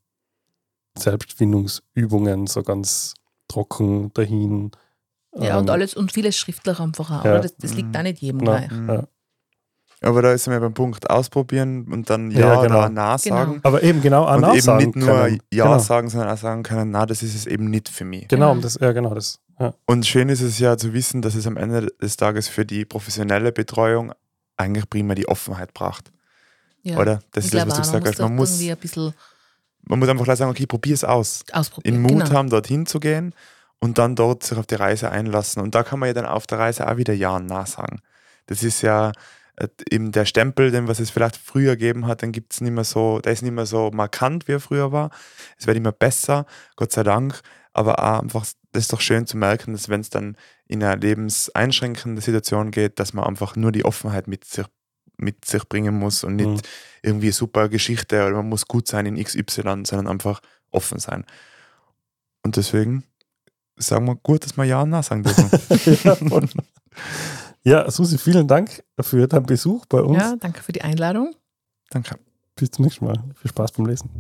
Speaker 4: Selbstfindungsübungen so ganz trocken dahin.
Speaker 1: Ja, ähm, und alles und vieles schriftlich einfach auch, ja. Das, das, liegt da nicht jedem gleich. Ja.
Speaker 2: Aber da ist mir beim Punkt ausprobieren und dann ja, ja genau. oder na sagen.
Speaker 4: Genau. Aber eben genau
Speaker 2: und eben nicht nur können. ja genau. sagen, sondern auch sagen können, na, das ist es eben nicht für mich.
Speaker 4: Genau, das, ja, genau das. Ja.
Speaker 2: Und schön ist es ja zu wissen, dass es am Ende des Tages für die professionelle Betreuung eigentlich prima die Offenheit braucht. Ja. Oder? Das ist das, was du gesagt hast. Man muss, man muss einfach sagen, okay, probier es aus.
Speaker 1: Ausprobieren.
Speaker 2: In Mut genau. haben, dorthin zu gehen und dann dort sich auf die Reise einlassen. Und da kann man ja dann auf der Reise auch wieder Ja und Na sagen. Das ist ja eben der Stempel, den was es vielleicht früher gegeben hat, dann gibt es nicht mehr so, der ist nicht mehr so markant, wie er früher war. Es wird immer besser, Gott sei Dank. Aber auch einfach, das ist doch schön zu merken, dass wenn es dann in eine lebenseinschränkende Situation geht, dass man einfach nur die Offenheit mit sich, mit sich bringen muss und nicht mhm. irgendwie super Geschichte oder man muss gut sein in XY, sondern einfach offen sein. Und deswegen sagen wir gut, dass wir Ja und Na sagen dürfen.
Speaker 4: ja, ja, Susi, vielen Dank für deinen Besuch bei uns. Ja,
Speaker 1: danke für die Einladung.
Speaker 2: Danke.
Speaker 4: Bis zum nächsten Mal. Viel Spaß beim Lesen.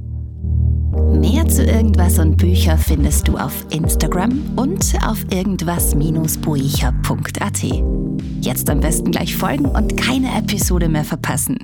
Speaker 3: Mehr zu irgendwas und Bücher findest du auf Instagram und auf irgendwas-buicher.at. Jetzt am besten gleich folgen und keine Episode mehr verpassen.